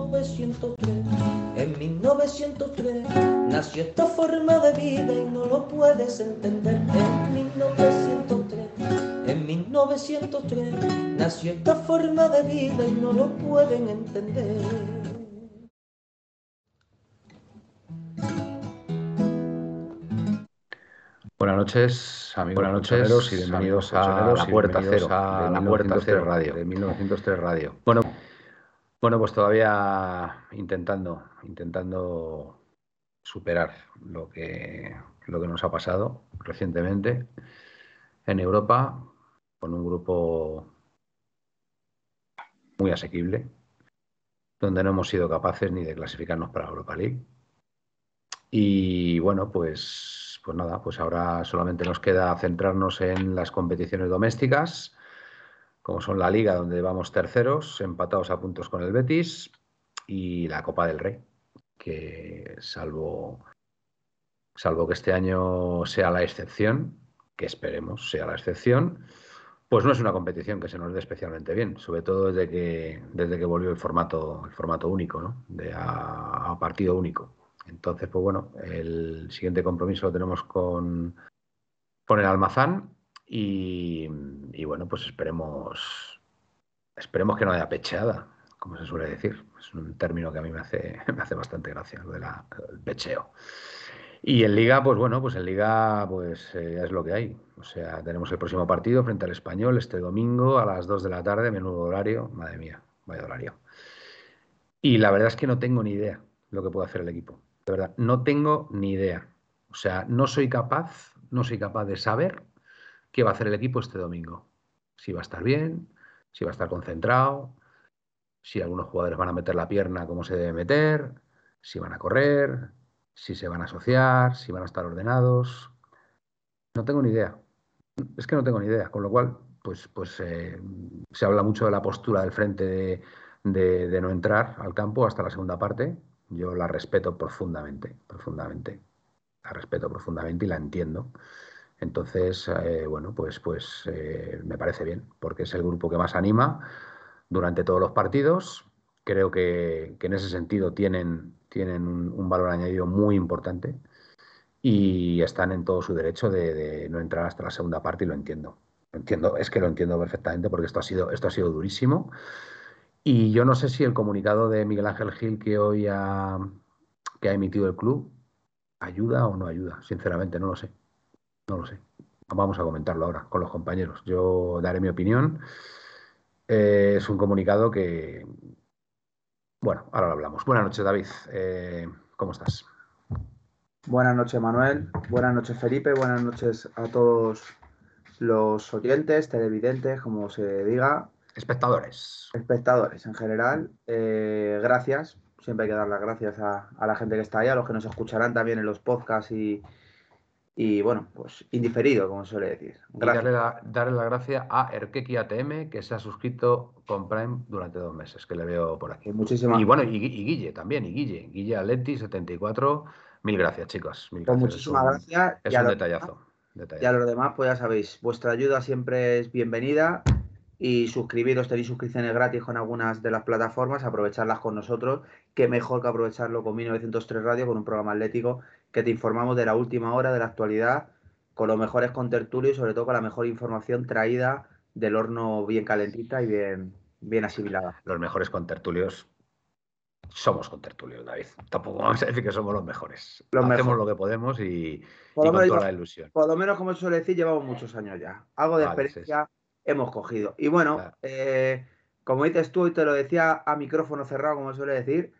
1903. En 1903 nació esta forma de vida y no lo puedes entender. En 1903, en 1903 nació esta forma de vida y no lo pueden entender. Buenas noches, amigos. Buenas noches y bienvenidos a La Puerta Cero, a La Puerta Cero Radio, de 1903 Radio. Bueno, bueno, pues todavía intentando, intentando superar lo que, lo que nos ha pasado recientemente en Europa con un grupo muy asequible, donde no hemos sido capaces ni de clasificarnos para Europa League. Y bueno, pues, pues nada, pues ahora solamente nos queda centrarnos en las competiciones domésticas como son la Liga, donde vamos terceros, empatados a puntos con el Betis, y la Copa del Rey, que salvo, salvo que este año sea la excepción, que esperemos sea la excepción, pues no es una competición que se nos dé especialmente bien, sobre todo desde que, desde que volvió el formato, el formato único, ¿no? De a, partido único. Entonces, pues bueno, el siguiente compromiso lo tenemos con, con el Almazán y, bueno, pues esperemos, esperemos que no haya pecheada, como se suele decir. Es un término que a mí me hace, me hace bastante gracia, lo del pecheo. Y en Liga, pues bueno, pues en Liga pues eh, es lo que hay. O sea, tenemos el próximo partido frente al Español este domingo a las 2 de la tarde, menudo horario. Madre mía, vaya horario. Y la verdad es que no tengo ni idea lo que puede hacer el equipo. De verdad, no tengo ni idea. O sea, no soy capaz, no soy capaz de saber qué va a hacer el equipo este domingo. Si va a estar bien, si va a estar concentrado, si algunos jugadores van a meter la pierna como se debe meter, si van a correr, si se van a asociar, si van a estar ordenados. No tengo ni idea. Es que no tengo ni idea. Con lo cual, pues, pues eh, se habla mucho de la postura del frente de, de no entrar al campo hasta la segunda parte. Yo la respeto profundamente, profundamente. La respeto profundamente y la entiendo. Entonces, eh, bueno, pues, pues eh, me parece bien, porque es el grupo que más anima durante todos los partidos. Creo que, en ese sentido tienen, tienen un, valor añadido muy importante y están en todo su derecho de, no entrar hasta la segunda parte y lo entiendo. entiendo, es que lo entiendo perfectamente porque esto ha sido, esto ha sido durísimo. Y yo no sé si el comunicado de Miguel Ángel Gil que hoy ha, que ha emitido el club ayuda o no ayuda. Sinceramente, no lo sé. No lo sé. Vamos a comentarlo ahora con los compañeros. Yo daré mi opinión. Eh, es un comunicado que... Bueno, ahora lo hablamos. Buenas noches, David. Eh, ¿Cómo estás? Buenas noches, Manuel. Buenas noches, Felipe. Buenas noches a todos los oyentes, televidentes, como se diga. Espectadores. Espectadores en general. Eh, gracias. Siempre hay que dar las gracias a, a, la gente que está ahí, a los que nos escucharán también en los podcasts y, y bueno, pues indiferido, como suele decir. Darle la, darle la gracia a Erkeki ATM, que se ha suscrito con Prime durante dos meses, que le veo por aquí. Muchísimas Y bueno, y, Guille también, y Guille. Guille Aleti, 74. Mil gracias, chicos. Mil pues gracias. muchísimas gracias. Es un detallazo, Y a los demás, pues ya sabéis, vuestra ayuda siempre es bienvenida. Y suscribiros, tenéis suscripciones gratis con algunas de las plataformas, aprovecharlas con nosotros. Qué mejor que aprovecharlo con 1903 Radio, con un programa atlético que te informamos de la última hora, de la actualidad, con los mejores contertulios y sobre todo con la mejor información traída del horno bien calentita y bien, bien asimilada. Los mejores contertulios somos contertulios, David. Tampoco vamos a decir que somos los mejores. Hacemos lo que podemos y, con toda la ilusión. Por lo menos, como suele decir, llevamos muchos años ya. Algo de experiencia hemos cogido. Y bueno, eh, como dices tú, y te lo decía a micrófono cerrado, como suele decir,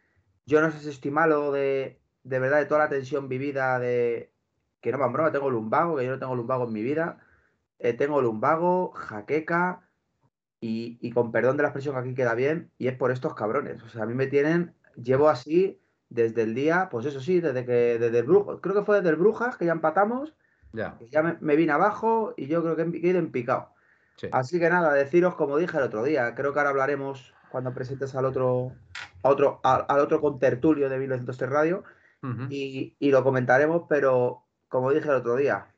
yo no sé si estoy malo de de verdad de toda la tensión vivida de que no me broma, tengo lumbago, que yo no tengo lumbago en mi vida. Eh, tengo lumbago, jaqueca, y, con perdón de la expresión aquí queda bien, y es por estos cabrones. O sea, a mí me tienen, llevo así desde el día, pues eso sí, desde que, desde el Brujas, creo que fue desde el Brujas que ya empatamos, ya, ya me, vine abajo y yo creo que he ido en picado. Así que nada, deciros como dije el otro día, creo que ahora hablaremos cuando presentes al otro, a otro, al otro contertulio de 1903 Radio y, y lo comentaremos, pero como dije el otro día,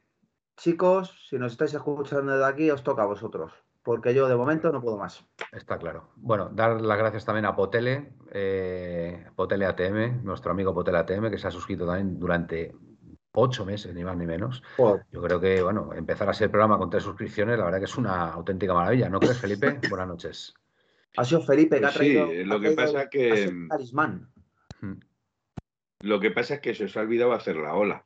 chicos, si nos estáis escuchando de aquí, os toca a vosotros porque yo de momento no puedo más. Está claro. Bueno, dar las gracias también a Potele, eh, Potele ATM, nuestro amigo Potele ATM, que se ha suscrito también durante ocho meses, ni más ni menos. Yo creo que, bueno, empezar a ser programa con tres suscripciones, la verdad que es una auténtica maravilla, ¿no crees, Felipe? Buenas noches. Ha sido Felipe que ha traído. Sí, lo que pasa que. Talismán. Hmm. Lo que pasa es que se os ha olvidado hacer la ola.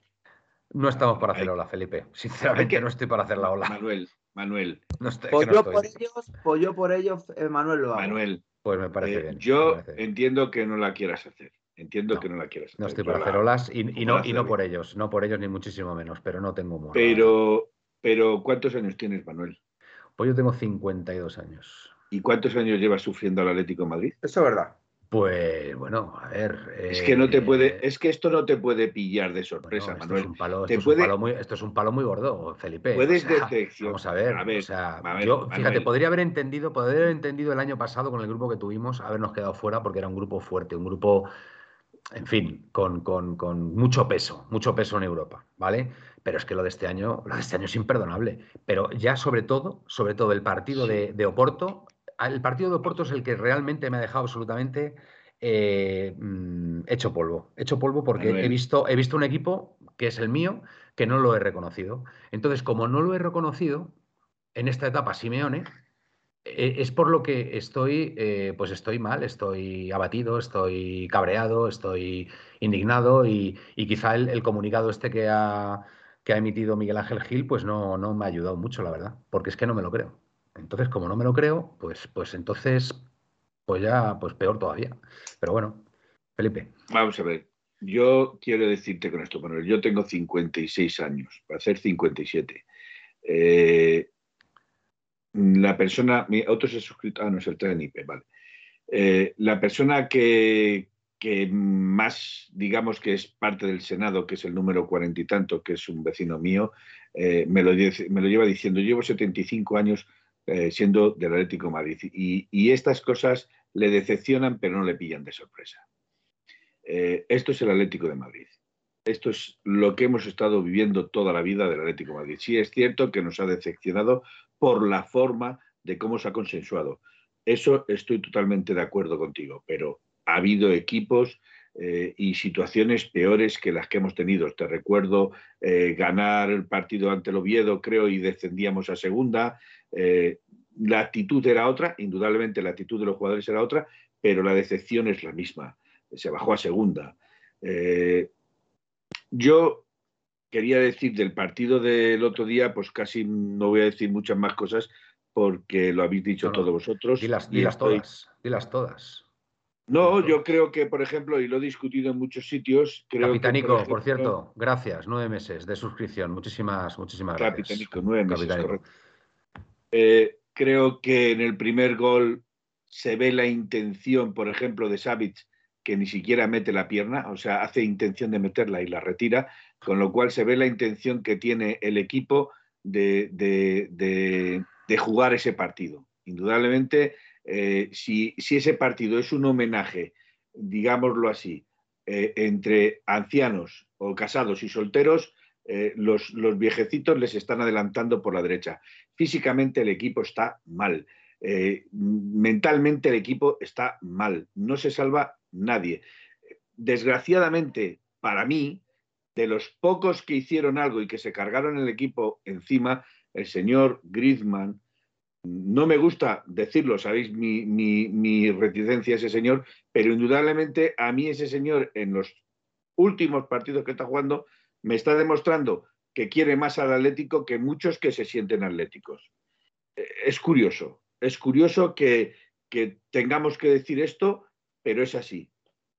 No estamos para hacer la ola, Felipe. Sinceramente, no estoy para hacer la ola. Manuel, Manuel. No pollo, por ellos, pollo por ellos, Manuel lo hago. Manuel. Pues me parece eh, bien. Yo entiendo que no la quieras hacer. Entiendo que no la quieras hacer. No estoy para hacer olas y, no, y no por ellos, no por ellos ni muchísimo menos, pero no tengo humor. Pero, pero ¿cuántos años tienes, Manuel? Pues yo tengo 52 años. ¿Y cuántos años llevas sufriendo al Atlético de Madrid? Eso es verdad. Pues bueno, a ver. es que no te puede, eh, es que esto no te puede pillar de sorpresa, Manuel. Es un palo, esto, es un palo muy, esto, es un palo muy, gordo, Felipe. Puedes Vamos a ver. o sea, yo, fíjate, podría haber entendido, podría haber entendido el año pasado con el grupo que tuvimos, habernos quedado fuera porque era un grupo fuerte, un grupo, en fin, con, con, con mucho peso, mucho peso en Europa, ¿vale? Pero es que lo de este año, lo de este año es imperdonable. Pero ya sobre todo, sobre todo el partido de, de Oporto el partido de Oporto es el que realmente me ha dejado absolutamente eh, mm, hecho polvo. Hecho polvo porque he visto, he visto un equipo que es el mío que no lo he reconocido. Entonces, como no lo he reconocido en esta etapa Simeone, e, es por lo que estoy, eh, pues estoy mal, estoy abatido, estoy cabreado, estoy indignado y, quizá el, comunicado este que ha, que ha emitido Miguel Ángel Gil, pues no, no me ha ayudado mucho, la verdad, porque es que no me lo creo. Entonces, como no me lo creo, pues, pues entonces, pues ya, pues peor todavía. Pero bueno, Felipe. Vamos a ver. Yo quiero decirte con esto, Manuel, yo tengo 56 años, para hacer 57. Eh, la persona, otro se ha suscrito, ah, no es el TNIP, vale. Eh, la persona que, que más, digamos que es parte del Senado, que es el número cuarenta y tanto, que es un vecino mío, eh, me, lo, me, lo, lleva diciendo, llevo 75 años eh, siendo del Atlético Madrid. Y, estas cosas le decepcionan, pero no le pillan de sorpresa. Eh, esto es el Atlético de Madrid. Esto es lo que hemos estado viviendo toda la vida del Atlético de Madrid. Sí es cierto que nos ha decepcionado por la forma de cómo se ha consensuado. Eso estoy totalmente de acuerdo contigo, pero ha habido equipos eh, y situaciones peores que las que hemos tenido. Te recuerdo ganar el partido ante el Oviedo, creo, y descendíamos a segunda. Eh, la actitud era otra, indudablemente la actitud de los jugadores era otra, pero la decepción es la misma. Se bajó a segunda. Eh, yo quería decir del partido del otro día, pues casi no voy a decir muchas más cosas porque lo habéis dicho todos vosotros. Dilas, las todas, dilas todas. No, yo creo que, por ejemplo, y lo he discutido en muchos sitios. Creo Capitanico, por, cierto, gracias, nueve meses de suscripción. Muchísimas, muchísimas gracias. Capitanico, nueve meses, correcto. Eh, creo que en el primer gol se ve la intención, por ejemplo, de Savic, que ni siquiera mete la pierna, o sea, hace intención de meterla y la retira, con lo cual se ve la intención que tiene el equipo de, jugar ese partido. Indudablemente, eh, si, ese partido es un homenaje, digámoslo así, eh, entre ancianos o casados y solteros, eh, los, viejecitos les están adelantando por la derecha. Físicamente el equipo está mal. Eh, mentalmente el equipo está mal. No se salva nadie. Desgraciadamente, para mí, de los pocos que hicieron algo y que se cargaron el equipo encima, el señor Griezmann, no me gusta decirlo, sabéis mi, mi reticencia a ese señor, pero indudablemente a mí ese señor en los últimos partidos que está jugando me está demostrando que quiere más al Atlético que muchos que se sienten atléticos. Eh, es curioso, es curioso que, tengamos que decir esto, pero es así.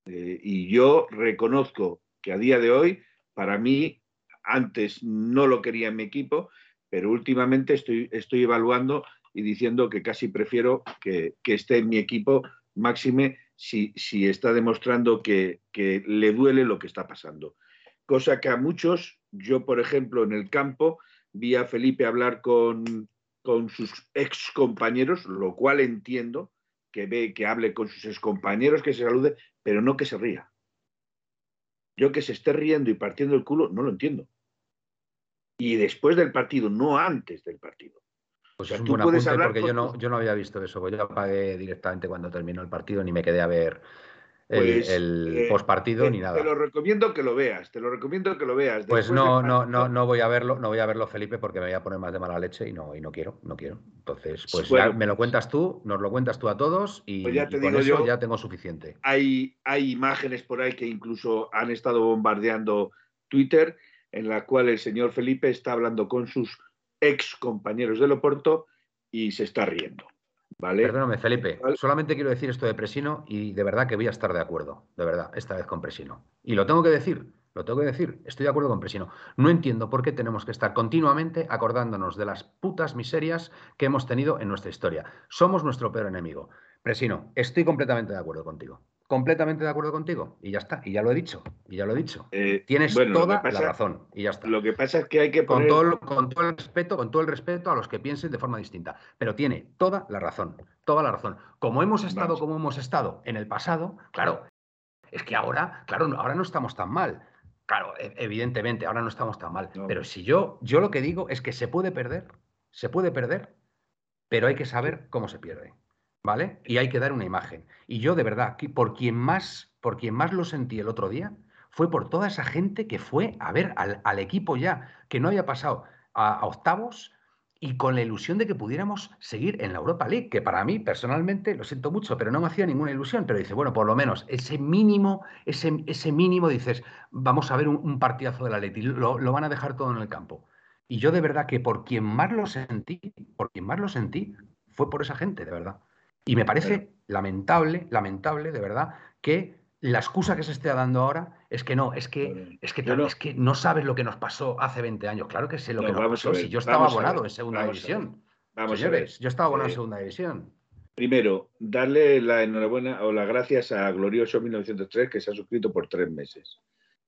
Eh, y yo reconozco que a día de hoy, para mí, antes no lo quería en mi equipo, pero últimamente estoy, evaluando y diciendo que casi prefiero que, esté en mi equipo, máxime, si está demostrando que, le duele lo que está pasando. Cosa que a muchos, yo por ejemplo en el campo, vi a Felipe hablar con, con sus ex compañeros, lo cual entiendo, que ve que hable con sus ex compañeros, que se salude, pero no que se ría. Yo que se esté riendo y partiendo el culo, no lo entiendo. Y después del partido, no antes del partido. Pues es un buen apunte porque yo no, yo no había visto eso. Pues yo apagué directamente cuando terminó el partido, ni me quedé a ver el, pues, eh, postpartido ni nada. Te lo recomiendo que lo veas, te lo recomiendo que lo veas. Pues no, no, no, no voy a verlo, no voy a verlo, Felipe, porque me voy a poner más de mala leche y no, y no quiero, no quiero. Entonces, pues ya me lo cuentas tú, nos lo cuentas tú a todos y, pues ya con eso ya tengo suficiente. Hay, hay imágenes por ahí que incluso han estado bombardeando Twitter, en la cual el señor Felipe está hablando con sus ex compañeros del Oporto y se está riendo. Perdóname, Felipe. Solamente quiero decir esto de Presino y de verdad que voy a estar de acuerdo, de verdad, esta vez con Presino. Y lo tengo que decir, lo tengo que decir, estoy de acuerdo con Presino. No entiendo por qué tenemos que estar continuamente acordándonos de las putas miserias que hemos tenido en nuestra historia. Somos nuestro peor enemigo. Presino, estoy completamente de acuerdo contigo completamente de acuerdo contigo. Y ya está, y ya lo he dicho, y ya lo he dicho. Eh, Tienes toda la razón, y ya está. Lo que pasa es que hay que poner... Con todo, con todo el respeto, con todo el respeto a los que piensen de forma distinta. Pero tiene toda la razón, toda la razón. Como hemos estado como hemos estado en el pasado, claro, es que ahora, claro, ahora no estamos tan mal. Claro, e, evidentemente, ahora no estamos tan mal. Pero si yo, yo lo que digo es que se puede perder, se puede perder, pero hay que saber cómo se pierde. ¿Vale? Y hay que dar una imagen. Y yo, de verdad, por quien más, por quien más lo sentí el otro día, fue por toda esa gente que fue a ver al, equipo ya, que no había pasado a, octavos y con la ilusión de que pudiéramos seguir en la Europa League, que para mí, personalmente, lo siento mucho, pero no me hacía ninguna ilusión, pero dice, bueno, por lo menos ese mínimo, ese, ese mínimo, dices, vamos a ver un, partidazo de la Leti, lo, lo van a dejar todo en el campo. Y yo de verdad que por quien más lo sentí, por quien más lo sentí, fue por esa gente, de verdad. Y me parece lamentable, lamentable, de verdad, que la excusa que se esté dando ahora es que no, es que, es que, no, es que no sabes lo que nos pasó hace 20 años. Claro que sé lo que nos pasó. si yo estaba abonado en segunda división. Vamos Señores, yo estaba abonado en eh, segunda división. Primero, darle la enhorabuena o las gracias a Glorioso 1903 que se ha suscrito por tres meses,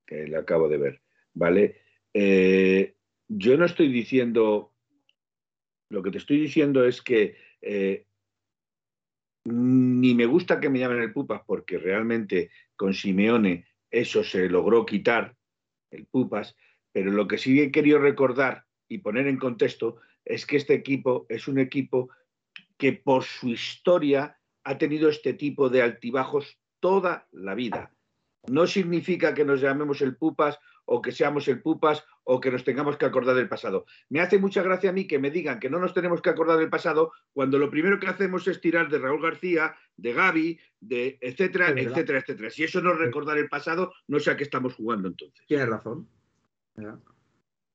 que lo acabo de ver. ¿Vale? Eh, yo no estoy diciendo. Lo que te estoy diciendo es que eh, ni me gusta que me llamen el Pupas porque realmente con Simeone eso se logró quitar, el Pupas, pero lo que sí he querido recordar y poner en contexto es que este equipo es un equipo que por su historia ha tenido este tipo de altibajos toda la vida. No significa que nos llamemos el Pupas o que seamos el pupas o que nos tengamos que acordar del pasado. Me hace mucha gracia a mí que me digan que no nos tenemos que acordar del pasado cuando lo primero que hacemos es tirar de Raúl García, de Gaby, de etcétera, etcétera, etcétera. Si eso no es recordar el pasado, no sé a qué estamos jugando entonces. Tienes razón.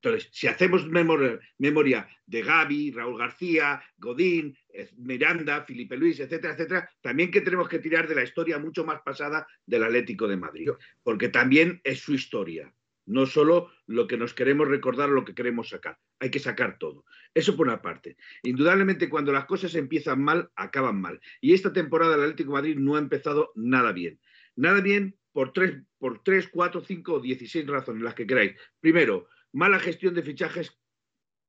Entonces, si hacemos memoria, de Gaby, Raúl García, Godín, eh, Miranda, Felipe Luis, etcétera, etcétera, también que tenemos que tirar de la historia mucho más pasada del Atlético de Madrid, porque también es su historia no solo lo que nos queremos recordar o lo que queremos sacar, hay que sacar todo. Eso por una parte. Indudablemente cuando las cosas empiezan mal, acaban mal. Y esta temporada el Atlético Madrid no ha empezado nada bien. Nada bien por tres, por tres, cuatro, cinco o dieciséis razones, las que queráis. Primero, mala gestión de fichajes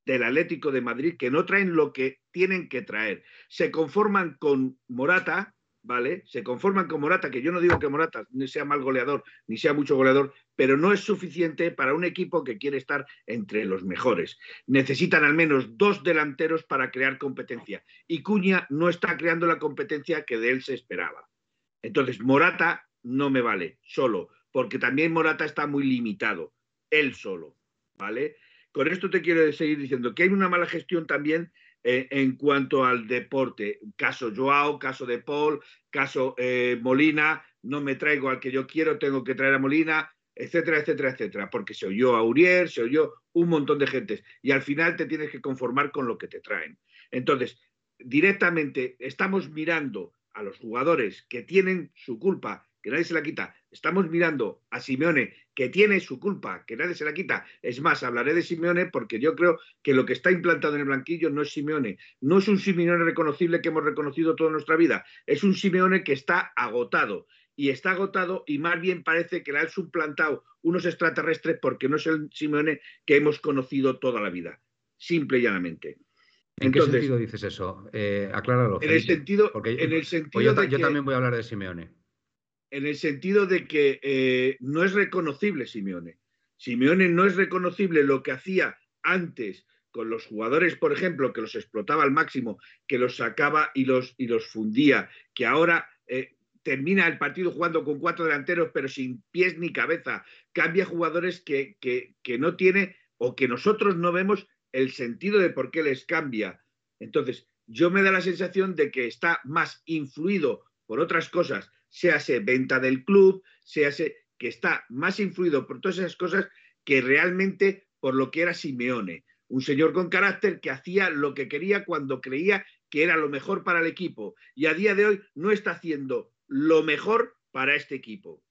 del Atlético de Madrid que no traen lo que tienen que traer. Se conforman con Morata, ¿vale? Se conforman con Morata, que yo no digo que Morata sea mal goleador, ni sea mucho goleador, pero no es suficiente para un equipo que quiere estar entre los mejores. Necesitan al menos dos delanteros para crear competencia. Y Cuña no está creando la competencia que de él se esperaba. Entonces, Morata no me vale, solo, porque también Morata está muy limitado, él solo, ¿vale? Con esto te quiero seguir diciendo que hay una mala gestión también eh, en cuanto al deporte. Caso Joao, caso de Paul, caso eh, Molina, no me traigo al que yo quiero, tengo que traer a Molina, etcétera, etcétera, etcétera, porque se oyó a Uriel, se oyó un montón de gentes y al final te tienes que conformar con lo que te traen. Entonces, directamente estamos mirando a los jugadores que tienen su culpa, que nadie se la quita, estamos mirando a Simeone, que tiene su culpa, que nadie se la quita. Es más, hablaré de Simeone porque yo creo que lo que está implantado en el blanquillo no es Simeone. No es un Simeone reconocible que hemos reconocido toda nuestra vida. Es un Simeone que está agotado. Y está agotado y más bien parece que le han suplantado unos extraterrestres porque no es el Simeone que hemos conocido toda la vida. Simple y llanamente. ¿En qué sentido dices eso? Eh, acláralo. En el sentido, en el sentido yo, yo también voy a hablar de Simeone en el sentido de que eh, no es reconocible Simeone. Simeone no es reconocible lo que hacía antes con los jugadores, por ejemplo, que los explotaba al máximo, que los sacaba y los, y los fundía, que ahora eh, termina el partido jugando con cuatro delanteros, pero sin pies ni cabeza, cambia jugadores que, que, que no tiene o que nosotros no vemos el sentido de por qué les cambia. Entonces, yo me da la sensación de que está más influido por otras cosas se venta del club, se que está más influido por todas esas cosas que realmente por lo que era Simeone. Un señor con carácter que hacía lo que quería cuando creía que era lo mejor para el equipo y a día de hoy no está haciendo lo mejor para este equipo.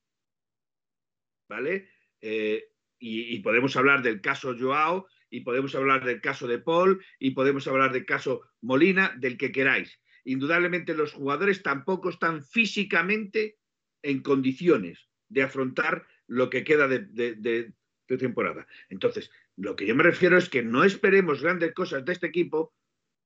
¿Vale? Eh, y, y, podemos hablar del caso Joao, y podemos hablar del caso de Paul, y podemos hablar del caso Molina, del que queráis indudablemente los jugadores tampoco están físicamente en condiciones de afrontar lo que queda de, temporada. Entonces, lo que yo me refiero es que no esperemos grandes cosas de este equipo,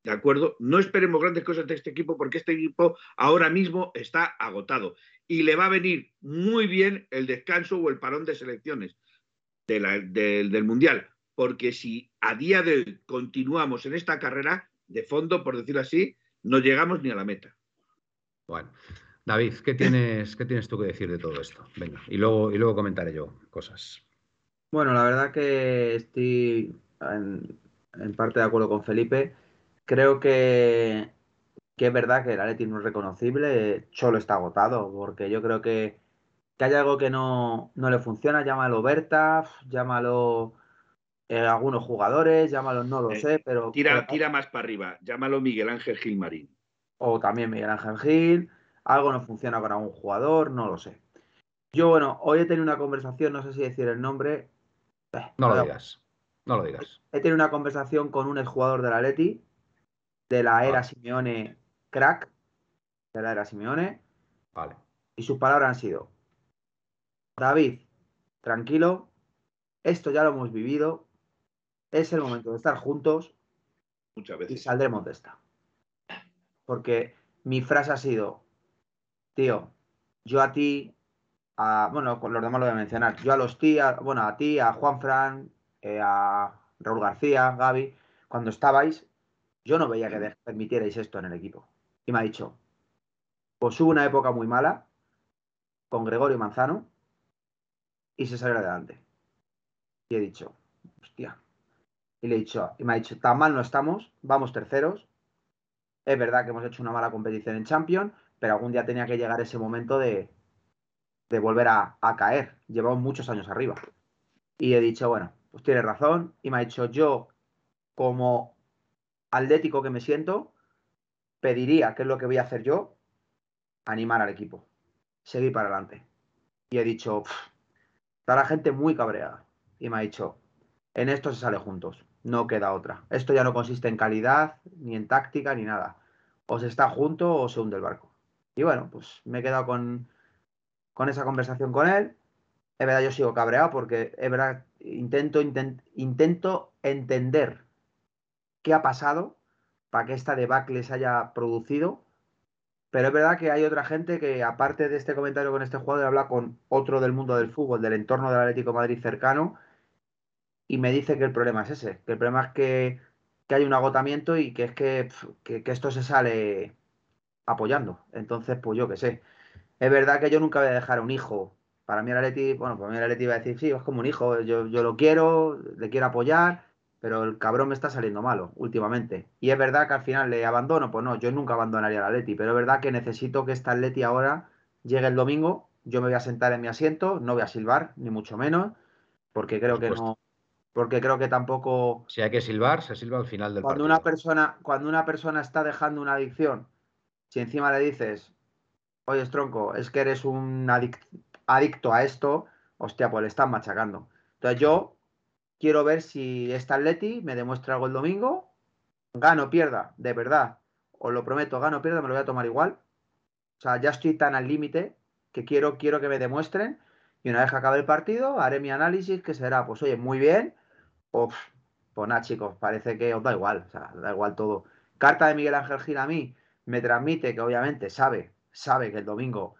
¿de acuerdo? No esperemos grandes cosas de este equipo porque este equipo ahora mismo está agotado y le va a venir muy bien el descanso o el parón de selecciones del Mundial, porque si a día de hoy continuamos en esta carrera de fondo, por decirlo así, no llegamos ni a la meta. Bueno, David, ¿qué tienes, ¿qué tienes tú que decir de todo esto? Venga, y luego, y luego comentaré yo cosas. Bueno, la verdad que estoy en, parte de acuerdo con Felipe. Creo que, es verdad que el Atleti no es reconocible. Cholo está agotado, porque yo creo que, que hay algo que no, no le funciona. Llámalo Berta, llámalo eh, algunos jugadores, llámalo, no lo eh, sé, pero. Tira, tira más para arriba, llámalo Miguel Ángel Gil Marín. O también Miguel Ángel Gil, algo no funciona con algún jugador, no lo sé. Yo, bueno, hoy he tenido una conversación, no sé si decir el nombre. Eh, no lo digas, no lo digas. He tenido una conversación con un exjugador de la Leti, de la era Simeone crack, de la era Simeone. Vale. Y sus palabras han sido: David, tranquilo, esto ya lo hemos vivido, es el momento de estar juntos Muchas veces. y saldremos de esta. Porque mi frase ha sido, tío, yo a ti, a, bueno, con los demás lo voy a mencionar, yo a los tíos, bueno, a ti, a Juan Fran, eh, a Raúl García, Gaby, cuando estabais, yo no veía que permitierais esto en el equipo. Y me ha dicho, pues hubo una época muy mala con Gregorio Manzano y se salió adelante. Y he dicho, hostia, y le he dicho, y me ha dicho, tan mal no estamos, vamos terceros. Es verdad que hemos hecho una mala competición en Champions, pero algún día tenía que llegar ese momento de, de volver a, caer. Llevamos muchos años arriba. Y he dicho, bueno, pues tiene razón. Y me ha dicho, yo, como atlético que me siento, pediría, que es lo que voy a hacer yo, animar al equipo, seguir para adelante. Y he dicho, está la gente muy cabreada. Y me ha dicho, en esto se sale juntos no queda otra. Esto ya no consiste en calidad, ni en táctica, ni nada. O se está junto o se hunde el barco. Y bueno, pues me he quedado con, con esa conversación con él. Es verdad, yo sigo cabreado porque es verdad, intento, intento entender qué ha pasado para que esta debacle se haya producido. Pero es verdad que hay otra gente que, aparte de este comentario con este jugador, habla con otro del mundo del fútbol, del entorno del Atlético Madrid cercano, y me dice que el problema es ese, que el problema es que, hay un agotamiento y que es que, esto se sale apoyando. Entonces, pues yo qué sé. Es verdad que yo nunca voy a dejar a un hijo. Para mí el Atleti, bueno, para mí el Atleti iba a decir, sí, es como un hijo, yo, yo lo quiero, le quiero apoyar, pero el cabrón me está saliendo malo últimamente. Y es verdad que al final le abandono, pues no, yo nunca abandonaría al Atleti, pero es verdad que necesito que esta Atleti ahora llegue el domingo, yo me voy a sentar en mi asiento, no voy a silbar, ni mucho menos, porque creo que no, porque creo que tampoco. Si hay que silbar, se silba al final del cuando Una persona, cuando una persona está dejando una adicción, si encima le dices, oye, tronco, es que eres un adicto a esto, hostia, pues le están machacando. Entonces yo quiero ver si esta Atleti me demuestra algo el domingo, gano, pierda, de verdad, os lo prometo, gano, pierda, me lo voy a tomar igual. O sea, ya estoy tan al límite que quiero, quiero que me demuestren y una vez que acabe el partido haré mi análisis que será, pues oye, muy bien, o pues nada chicos, parece que os da igual, o sea, da igual todo. Carta de Miguel Ángel Gil a mí me transmite que obviamente sabe, sabe que el domingo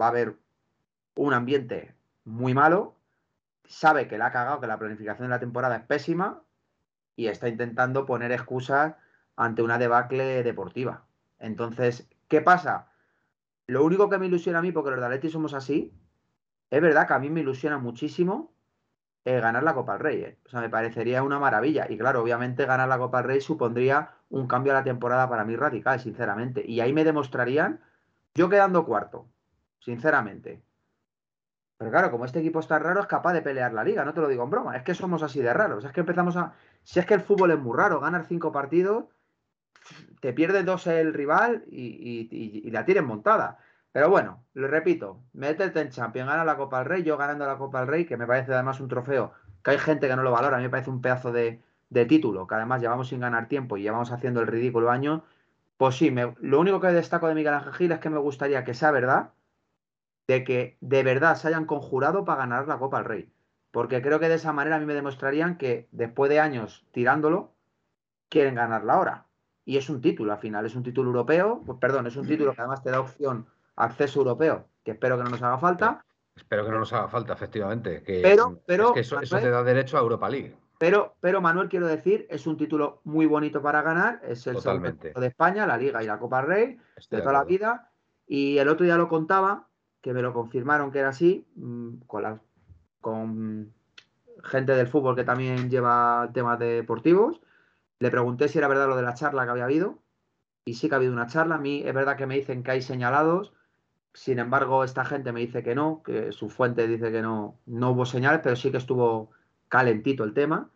va a haber un ambiente muy malo, sabe que le ha cagado, que la planificación de la temporada es pésima y está intentando poner excusas ante una debacle deportiva. Entonces, ¿qué pasa? Lo único que me ilusiona a mí, porque los de somos así, es verdad que a mí me ilusiona muchísimo eh, ganar la Copa del Rey. Eh. O sea, me parecería una maravilla. Y claro, obviamente ganar la Copa del Rey supondría un cambio a la temporada para mí radical, sinceramente. Y ahí me demostrarían, yo quedando cuarto, sinceramente. Pero claro, como este equipo está raro, es capaz de pelear la liga, no te lo digo en broma. Es que somos así de raros. Es que empezamos a. Si es que el fútbol es muy raro, ganar cinco partidos, te pierde dos el rival y, y la tienen montada. Pero bueno, lo repito, métete en Champions, gana la Copa del Rey, yo ganando la Copa del Rey, que me parece además un trofeo, que hay gente que no lo valora, a mí me parece un pedazo de, título, que además llevamos sin ganar tiempo y llevamos haciendo el ridículo año, pues sí, lo único que destaco de Miguel Ángel Gil es que me gustaría que sea verdad, de que de verdad se hayan conjurado para ganar la Copa del Rey. Porque creo que de esa manera a mí me demostrarían que después de años tirándolo, quieren ganarla ahora. Y es un título al final, es un título europeo, pues perdón, es un título que además te da opción acceso europeo, que espero que no nos haga falta. Espero que no nos haga falta, efectivamente. Que, pero, pero, es que eso, te da derecho a Europa League. Pero, pero, Manuel, quiero decir, es un título muy bonito para ganar. Es el segundo de España, la Liga y la Copa Rey, de toda la vida. Y el otro día lo contaba, que me lo confirmaron que era así, mm, con, la, con gente del fútbol que también lleva temas deportivos. Le pregunté si era verdad lo de la charla que había habido. Y sí que ha habido una charla. A mí es verdad que me dicen que hay señalados sin embargo, esta gente me dice que no, que su fuente dice que no, no hubo señales, pero sí que estuvo calentito el tema.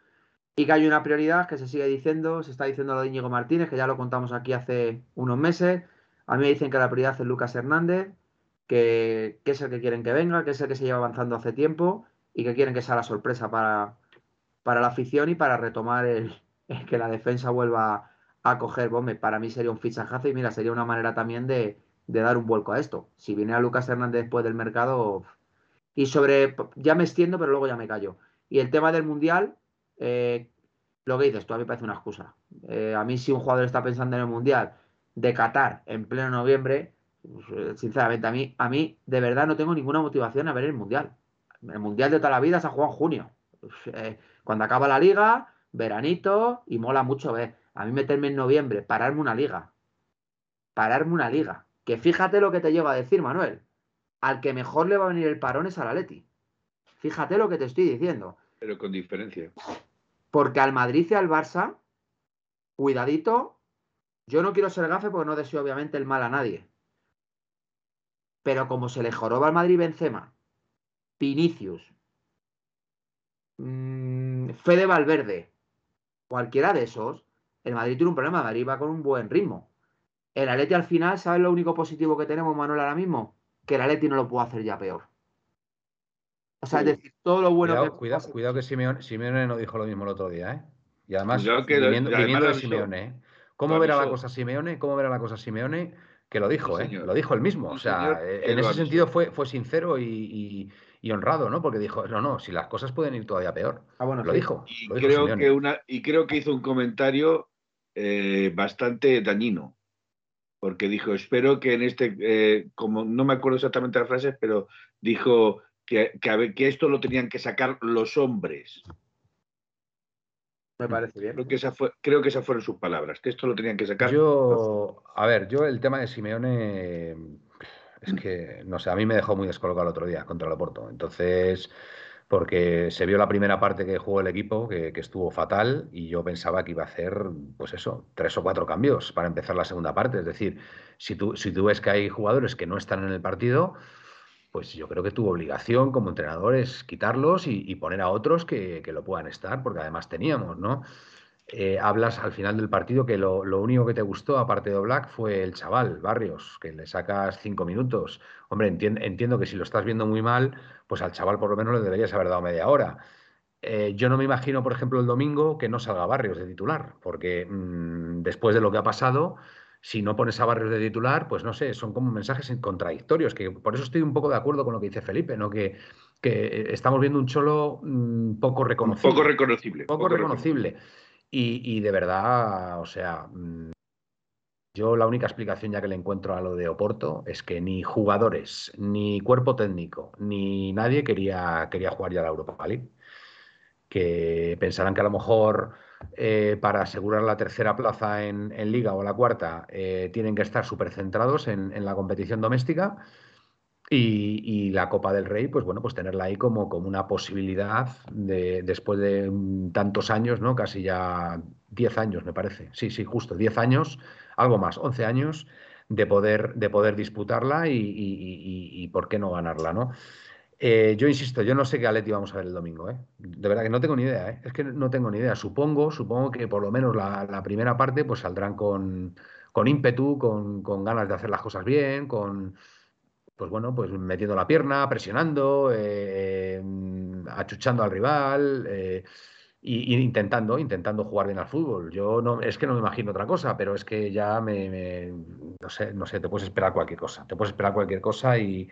Y que hay una prioridad que se sigue diciendo, se está diciendo lo de Íñigo Martínez, que ya lo contamos aquí hace unos meses. A mí me dicen que la prioridad es Lucas Hernández, que, es el que quieren que venga, que es el que se lleva avanzando hace tiempo y que quieren que sea la sorpresa para, para la afición y para retomar el, que la defensa vuelva a coger bombe. Para mí sería un fichajazo y mira, sería una manera también de, de dar un vuelco a esto. Si viene a Lucas Hernández después del mercado. Y sobre. Ya me extiendo, pero luego ya me callo. Y el tema del mundial, eh, lo que dices tú, a mí me parece una excusa. Eh, a mí, si un jugador está pensando en el mundial de Qatar en pleno noviembre, pues, eh, sinceramente, a mí, a mí de verdad no tengo ninguna motivación a ver el mundial. El mundial de toda la vida se ha jugado en junio. Pues, cuando acaba la liga, veranito, y mola mucho ver. A mí meterme en noviembre, pararme una liga. Pararme una liga que fíjate lo que te lleva a decir, Manuel. Al que mejor le va a venir el parón es al Leti. Fíjate lo que te estoy diciendo. Pero con diferencia. Porque al Madrid y al Barça, cuidadito. Yo no quiero ser gafe porque no deseo obviamente el mal a nadie. Pero como se le joroba al Madrid Benzema, Vinicius, mmm, Fede Valverde, cualquiera de esos, el Madrid tiene un problema. El Madrid va con un buen ritmo. El Atleti al final, ¿sabes lo único positivo que tenemos, Manuel, ahora mismo? Que el Atleti no lo puede hacer ya peor. O sea, es decir, todo lo bueno cuidado, que. Cuidado, cuidado que Simeone, no dijo lo mismo el otro día, ¿eh? Y además, viniendo, de Simeone, ¿eh? ¿Cómo verá la cosa Simeone? ¿Cómo verá la cosa Simeone? Que lo dijo, ¿eh? Lo dijo él mismo. o sea, eh, en ese sentido fue, fue sincero y, honrado, ¿no? Porque dijo, no, no, si las cosas pueden ir todavía peor. Ah, bueno, lo dijo. Y, creo que una, y creo que hizo un comentario eh, bastante dañino porque dijo, espero que en este, eh, como no me acuerdo exactamente las frases, pero dijo que, que, esto lo tenían que sacar los hombres. Me parece bien. Creo que, esa fue, creo que esas fueron sus palabras, que esto lo tenían que sacar. Yo, a ver, yo el tema de Simeone es que, no sé, a mí me dejó muy descolocado el otro día contra el Oporto. Entonces, porque se vio la primera parte que jugó el equipo, que, estuvo fatal, y yo pensaba que iba a hacer, pues eso, tres o cuatro cambios para empezar la segunda parte. Es decir, si tú, si tú ves que hay jugadores que no están en el partido, pues yo creo que tu obligación como entrenador es quitarlos y, poner a otros que, lo puedan estar, porque además teníamos, ¿no? Eh, hablas al final del partido que lo, único que te gustó, aparte de Black, fue el chaval, Barrios, que le sacas cinco minutos. Hombre, entiendo que si lo estás viendo muy mal, pues al chaval por lo menos le deberías haber dado media hora. Eh, yo no me imagino, por ejemplo, el domingo que no salga Barrios de titular, porque mm, después de lo que ha pasado, si no pones a Barrios de titular, pues no sé, son como mensajes contradictorios, que por eso estoy un poco de acuerdo con lo que dice Felipe, ¿no? Que, que estamos viendo un cholo mm, poco reconocible. Poco reconocible. Poco, reconocible. Y, de verdad, o sea, mm, yo la única explicación ya que le encuentro a lo de Oporto es que ni jugadores, ni cuerpo técnico, ni nadie quería, quería jugar ya la Europa League. Que pensarán que a lo mejor eh, para asegurar la tercera plaza en, Liga o la cuarta eh, tienen que estar súper centrados en, en la competición doméstica y, la Copa del Rey, pues bueno, pues tenerla ahí como, como una posibilidad de, después de tantos años, ¿no? Casi ya 10 años, me parece. Sí, sí, justo, 10 años, algo más, 11 años de poder, de poder disputarla y, por qué no ganarla, ¿no? Eh, yo insisto, yo no sé qué Aleti vamos a ver el domingo, ¿eh? De verdad que no tengo ni idea, ¿eh? Es que no tengo ni idea. Supongo, supongo que por lo menos la, primera parte pues saldrán con, con ímpetu, con, con ganas de hacer las cosas bien, con pues bueno, pues metiendo la pierna, presionando, eh, achuchando al rival e intentando, intentando jugar bien al fútbol. Yo no, es que no me imagino otra cosa, pero es que ya me, no sé, no sé, te puedes esperar cualquier cosa, te puedes esperar cualquier cosa y,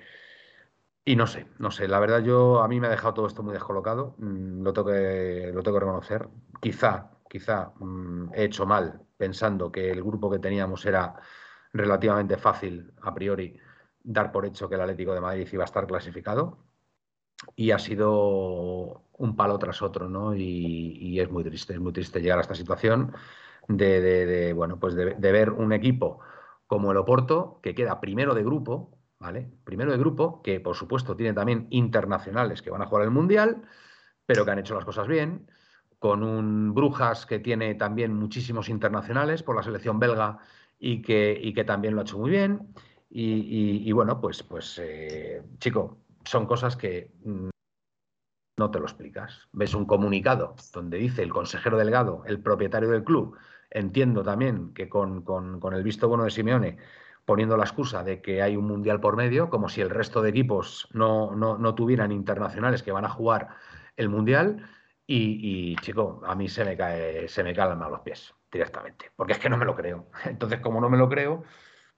y no sé, no sé. La verdad yo a mí me ha dejado todo esto muy descolocado, mm, lo tengo que, lo tengo que reconocer. Quizá, quizá mm, he hecho mal pensando que el grupo que teníamos era relativamente fácil a priori dar por hecho que el Atlético de Madrid iba a estar clasificado y ha sido un palo tras otro, ¿no? Y, es muy triste, es muy triste llegar a esta situación de, bueno, pues de, ver un equipo como el Oporto que queda primero de grupo, ¿vale? Primero de grupo, que por supuesto tiene también internacionales que van a jugar el Mundial, pero que han hecho las cosas bien, con un Brujas que tiene también muchísimos internacionales por la selección belga y que, y que también lo ha hecho muy bien y, bueno, pues, pues eh, chico, son cosas que mm, no te lo explicas. Ves un comunicado donde dice el consejero delegado, el propietario del club, entiendo también que con, el visto bueno de Simeone, poniendo la excusa de que hay un mundial por medio, como si el resto de equipos no, no, tuvieran internacionales que van a jugar el mundial. Y, chico, a mí se me cae, se me caen los pies directamente, porque es que no me lo creo. Entonces, como no me lo creo,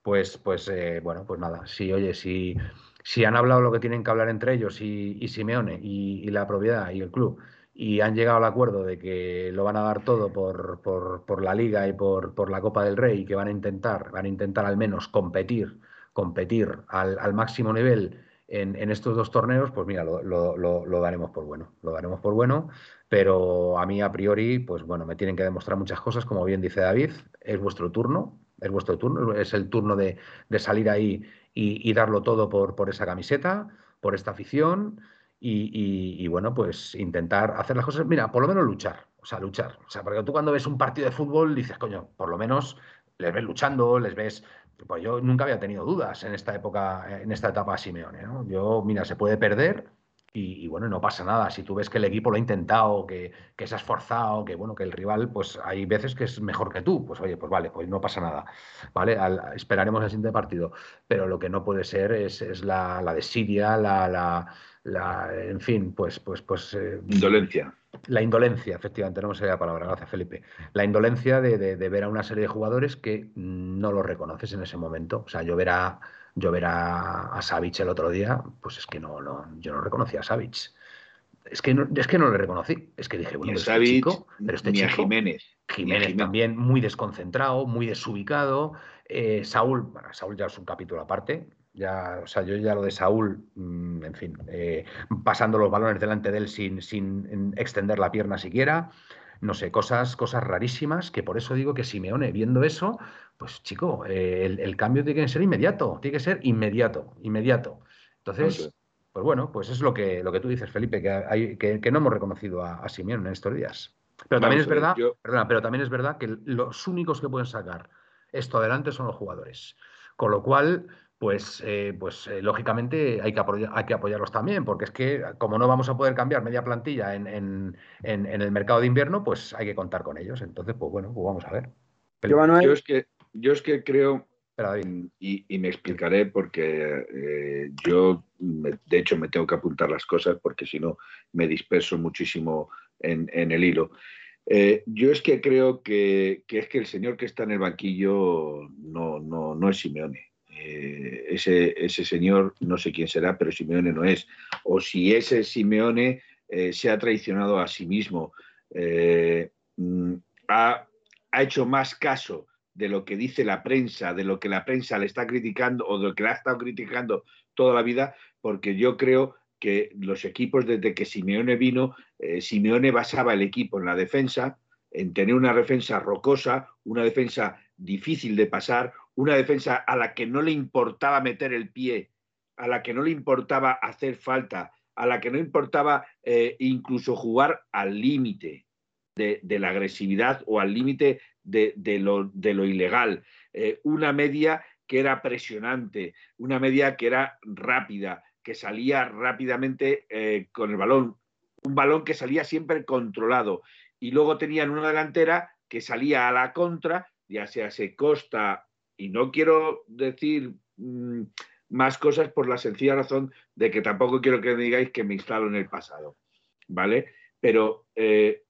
pues, pues eh, bueno, pues nada, si, oye, si, si han hablado lo que tienen que hablar entre ellos y, Simeone y, la propiedad y el club y han llegado al acuerdo de que lo van a dar todo por, por, la liga y por, por, la Copa del Rey y que van a intentar, van a intentar al menos competir, competir al, máximo nivel en, en, estos dos torneos, pues mira, lo, lo, lo, daremos por bueno, lo daremos por bueno, pero a mí a priori, pues bueno, me tienen que demostrar muchas cosas, como bien dice David, es vuestro turno, es vuestro turno, es el turno de, salir ahí y, darlo todo por, por, esa camiseta, por esta afición y, bueno, pues intentar hacer las cosas, mira, por lo menos luchar, o sea, luchar. O sea, porque tú cuando ves un partido de fútbol dices, coño, por lo menos les ves luchando, les ves... Pues yo nunca había tenido dudas en esta época, en esta etapa Simeone, ¿no? Yo, mira, se puede perder, y, bueno, no pasa nada. Si tú ves que el equipo lo ha intentado, que, se ha esforzado, que bueno, que el rival, pues hay veces que es mejor que tú, pues oye, pues vale, pues no pasa nada. ¿Vale? esperaremos el siguiente partido. Pero lo que no puede ser es, la, desidia, la, la, en fin, pues, pues, pues. Eh, indolencia. La indolencia, efectivamente, no me salía la palabra, gracias Felipe. La indolencia de, de, ver a una serie de jugadores que no lo reconoces en ese momento. O sea, yo ver a yo ver a, a el otro día, pues es que no, no yo no reconocía a Savic. Es que, no, es que no le reconocí. Es que dije, bueno, pero este chico, pero este chico, Jiménez. Jiménez, también muy desconcentrado, muy desubicado. Eh, Saúl, bueno, Saúl ya es un capítulo aparte. Ya, o sea, yo ya lo de Saúl, mm, en fin, eh, pasando los balones delante de él sin, sin extender la pierna siquiera no sé, cosas, cosas rarísimas, que por eso digo que Simeone, viendo eso, pues chico, eh, el, cambio tiene que ser inmediato, tiene que ser inmediato, inmediato. Entonces, pues bueno, pues es lo que, lo que tú dices, Felipe, que, hay, que, no hemos reconocido a, Simeone en estos días. Pero también es verdad, pero también es verdad que los únicos que pueden sacar esto adelante son los jugadores. Con lo cual, pues, eh, pues eh, lógicamente hay que, hay que apoyarlos también, porque es que como no vamos a poder cambiar media plantilla en, el mercado de invierno, pues hay que contar con ellos. Entonces, pues bueno, pues vamos a ver. yo, es que, yo es que creo, y, me explicaré porque eh, yo, de hecho, me tengo que apuntar las cosas porque si no me disperso muchísimo en, el hilo. yo es que creo que, que, es que el señor que está en el banquillo no, no, no es Simeone. Eh, ese, ese, señor, no sé quién será, pero Simeone no es. O si ese Simeone eh, se ha traicionado a sí mismo, eh, mm, ha, hecho más caso de lo que dice la prensa, de lo que la prensa le está criticando o de lo que la ha estado criticando toda la vida, porque yo creo que los equipos desde que Simeone vino, Simeone basaba el equipo en la defensa, en tener una defensa rocosa, una defensa difícil de pasar, una defensa a la que no le importaba meter el pie, a la que no le importaba hacer falta, a la que no importaba eh, incluso jugar al límite de, la agresividad o al límite de, lo, ilegal. Eh, una media que era presionante, una media que era rápida, que salía rápidamente eh, con el balón, un balón que salía siempre controlado. Y luego tenían una delantera que salía a la contra, ya sea se Costa y no quiero decir mm, más cosas por la sencilla razón de que tampoco quiero que digáis que me instalo en el pasado, ¿vale? Pero eh,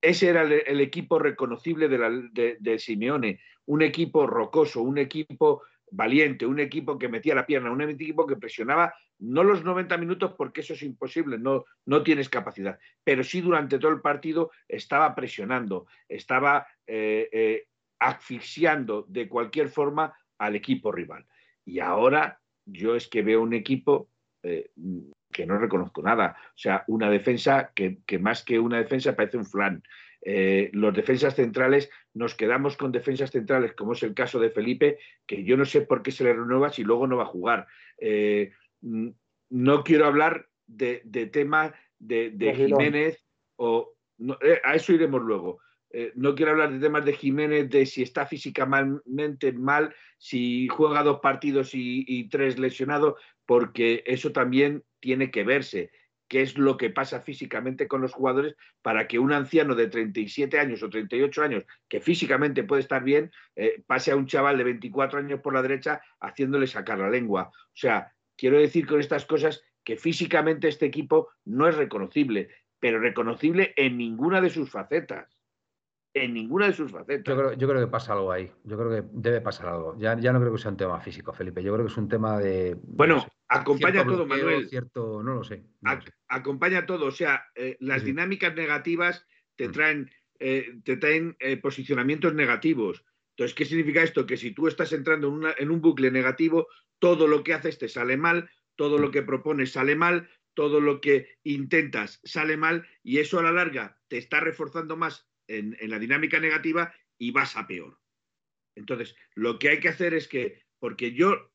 ese era el, equipo reconocible de, de, Simeone, un equipo rocoso, un equipo valiente, un equipo que metía la pierna, un equipo que presionaba no los 90 minutos porque eso es imposible, no, no tienes capacidad, pero sí durante todo el partido estaba presionando, estaba eh, eh, asfixiando de cualquier forma al equipo rival. Y ahora yo es que veo un equipo eh, que no reconozco nada. O sea, una defensa que, más que una defensa parece un flan. Eh, los defensas centrales, nos quedamos con defensas centrales, como es el caso de Felipe, que yo no sé por qué se le renueva si luego no va a jugar. Eh, no quiero hablar de, tema de, Jiménez o a eso iremos luego. Eh, no quiero hablar de temas de Jiménez, de si está físicamente mal, si juega dos partidos y, tres lesionados, porque eso también tiene que verse qué es lo que pasa físicamente con los jugadores para que un anciano de 37 años o 38 años, que físicamente puede estar bien, eh, pase a un chaval de 24 años por la derecha haciéndole sacar la lengua. O sea, quiero decir con estas cosas que físicamente este equipo no es reconocible, pero reconocible en ninguna de sus facetas en ninguna de sus facetas. Yo creo, que pasa algo ahí. Yo creo que debe pasar algo. Ya, ya no creo que sea un tema físico, Felipe. Yo creo que es un tema de. Bueno, acompaña todo, Manuel. Cierto, no lo sé. Acompaña todo. O sea, eh, las dinámicas negativas te mm. traen, eh, te traen eh, posicionamientos negativos. Entonces, ¿qué significa esto? Que si tú estás entrando en, en un bucle negativo, todo lo que haces te sale mal, todo lo que propones sale mal, todo lo que intentas sale mal, y eso a la larga te está reforzando más en, la dinámica negativa y vas a peor. Entonces, lo que hay que hacer es que, porque yo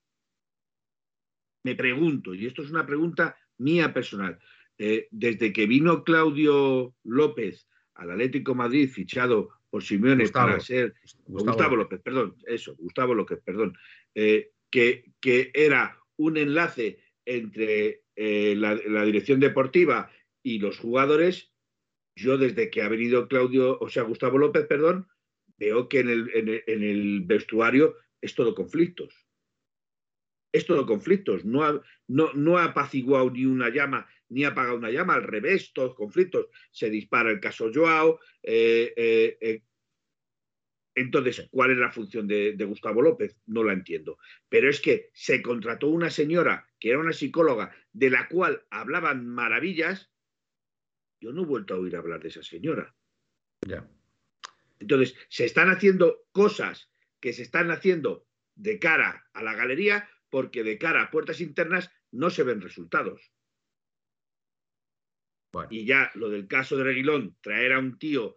me pregunto, y esto es una pregunta mía personal, eh, desde que vino Claudio López al Atlético Madrid, fichado por Simeone para ser Gustavo, López, perdón, eso, Gustavo López, perdón, eh, que, que, era un enlace entre eh, la, dirección deportiva y los jugadores, yo desde que ha venido Claudio, o sea, Gustavo López, perdón, veo que en el, vestuario es todo conflictos. Es todo conflictos. No ha, no, ha apaciguado ni una llama, ni ha apagado una llama, al revés, todos conflictos. Se dispara el caso Joao. Eh, eh, eh. Entonces, ¿cuál es la función de, Gustavo López? No la entiendo. Pero es que se contrató una señora que era una psicóloga de la cual hablaban maravillas yo no he vuelto a oír hablar de esa señora. Entonces, se están haciendo cosas que se están haciendo de cara a la galería porque de cara a puertas internas no se ven resultados. Y ya lo del caso de Reguilón, traer a un tío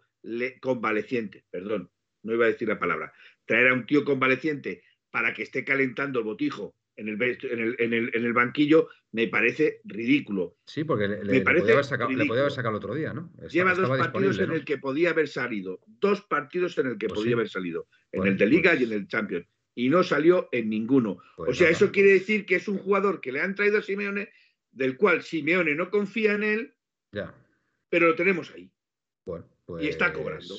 convaleciente, perdón, no iba a decir la palabra, traer a un tío convaleciente para que esté calentando el botijo en el, en el, en el, banquillo me parece ridículo. Sí, porque le, me parece podía haber sacado, le, podía haber sacado, el otro día, ¿no? Lleva dos partidos en el que podía haber salido. Dos partidos en el que pues podía haber salido. En el de Liga y en el Champions. y no salió en ninguno. Pues o sea, nada. eso quiere decir que es un jugador que le han traído a Simeone, del cual Simeone no confía en él, Ya. pero lo tenemos ahí. Bueno, pues. Y está cobrando.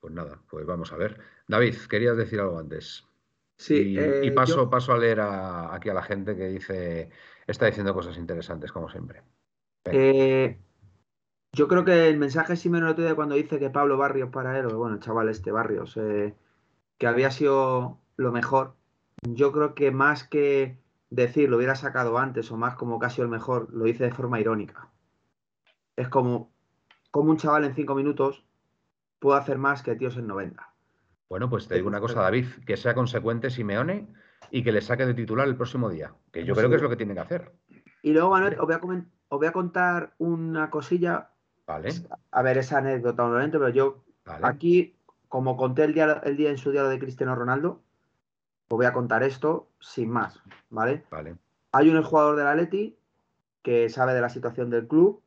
Pues nada, pues vamos a ver. David, querías decir algo antes. Sí, y, eh, y paso, yo- paso a leer a- aquí a la gente que dice, está diciendo cosas interesantes, como siempre. Eh, yo creo que el mensaje sí me lo de cuando dice que Pablo Barrios para él, o bueno, el chaval este Barrios, eh, que había sido lo mejor. Yo creo que más que decir lo hubiera sacado antes o más como sido el mejor, lo dice de forma irónica. Es como, como un chaval en cinco minutos puede hacer más que tíos en 90. Bueno, pues te digo una cosa, David, que sea consecuente Simeone y que le saque de titular el próximo día, que yo Pues creo que es lo que tiene que hacer. Y luego, Manuel, os voy a, os voy a contar una cosilla. Vale, A ver, esa anécdota obviamente, pero yo vale. Aquí, como conté el día, el día en su día lo de Cristiano Ronaldo, os voy a contar esto sin más, ¿vale? Vale. Hay un jugador del Atleti que sabe de la situación del club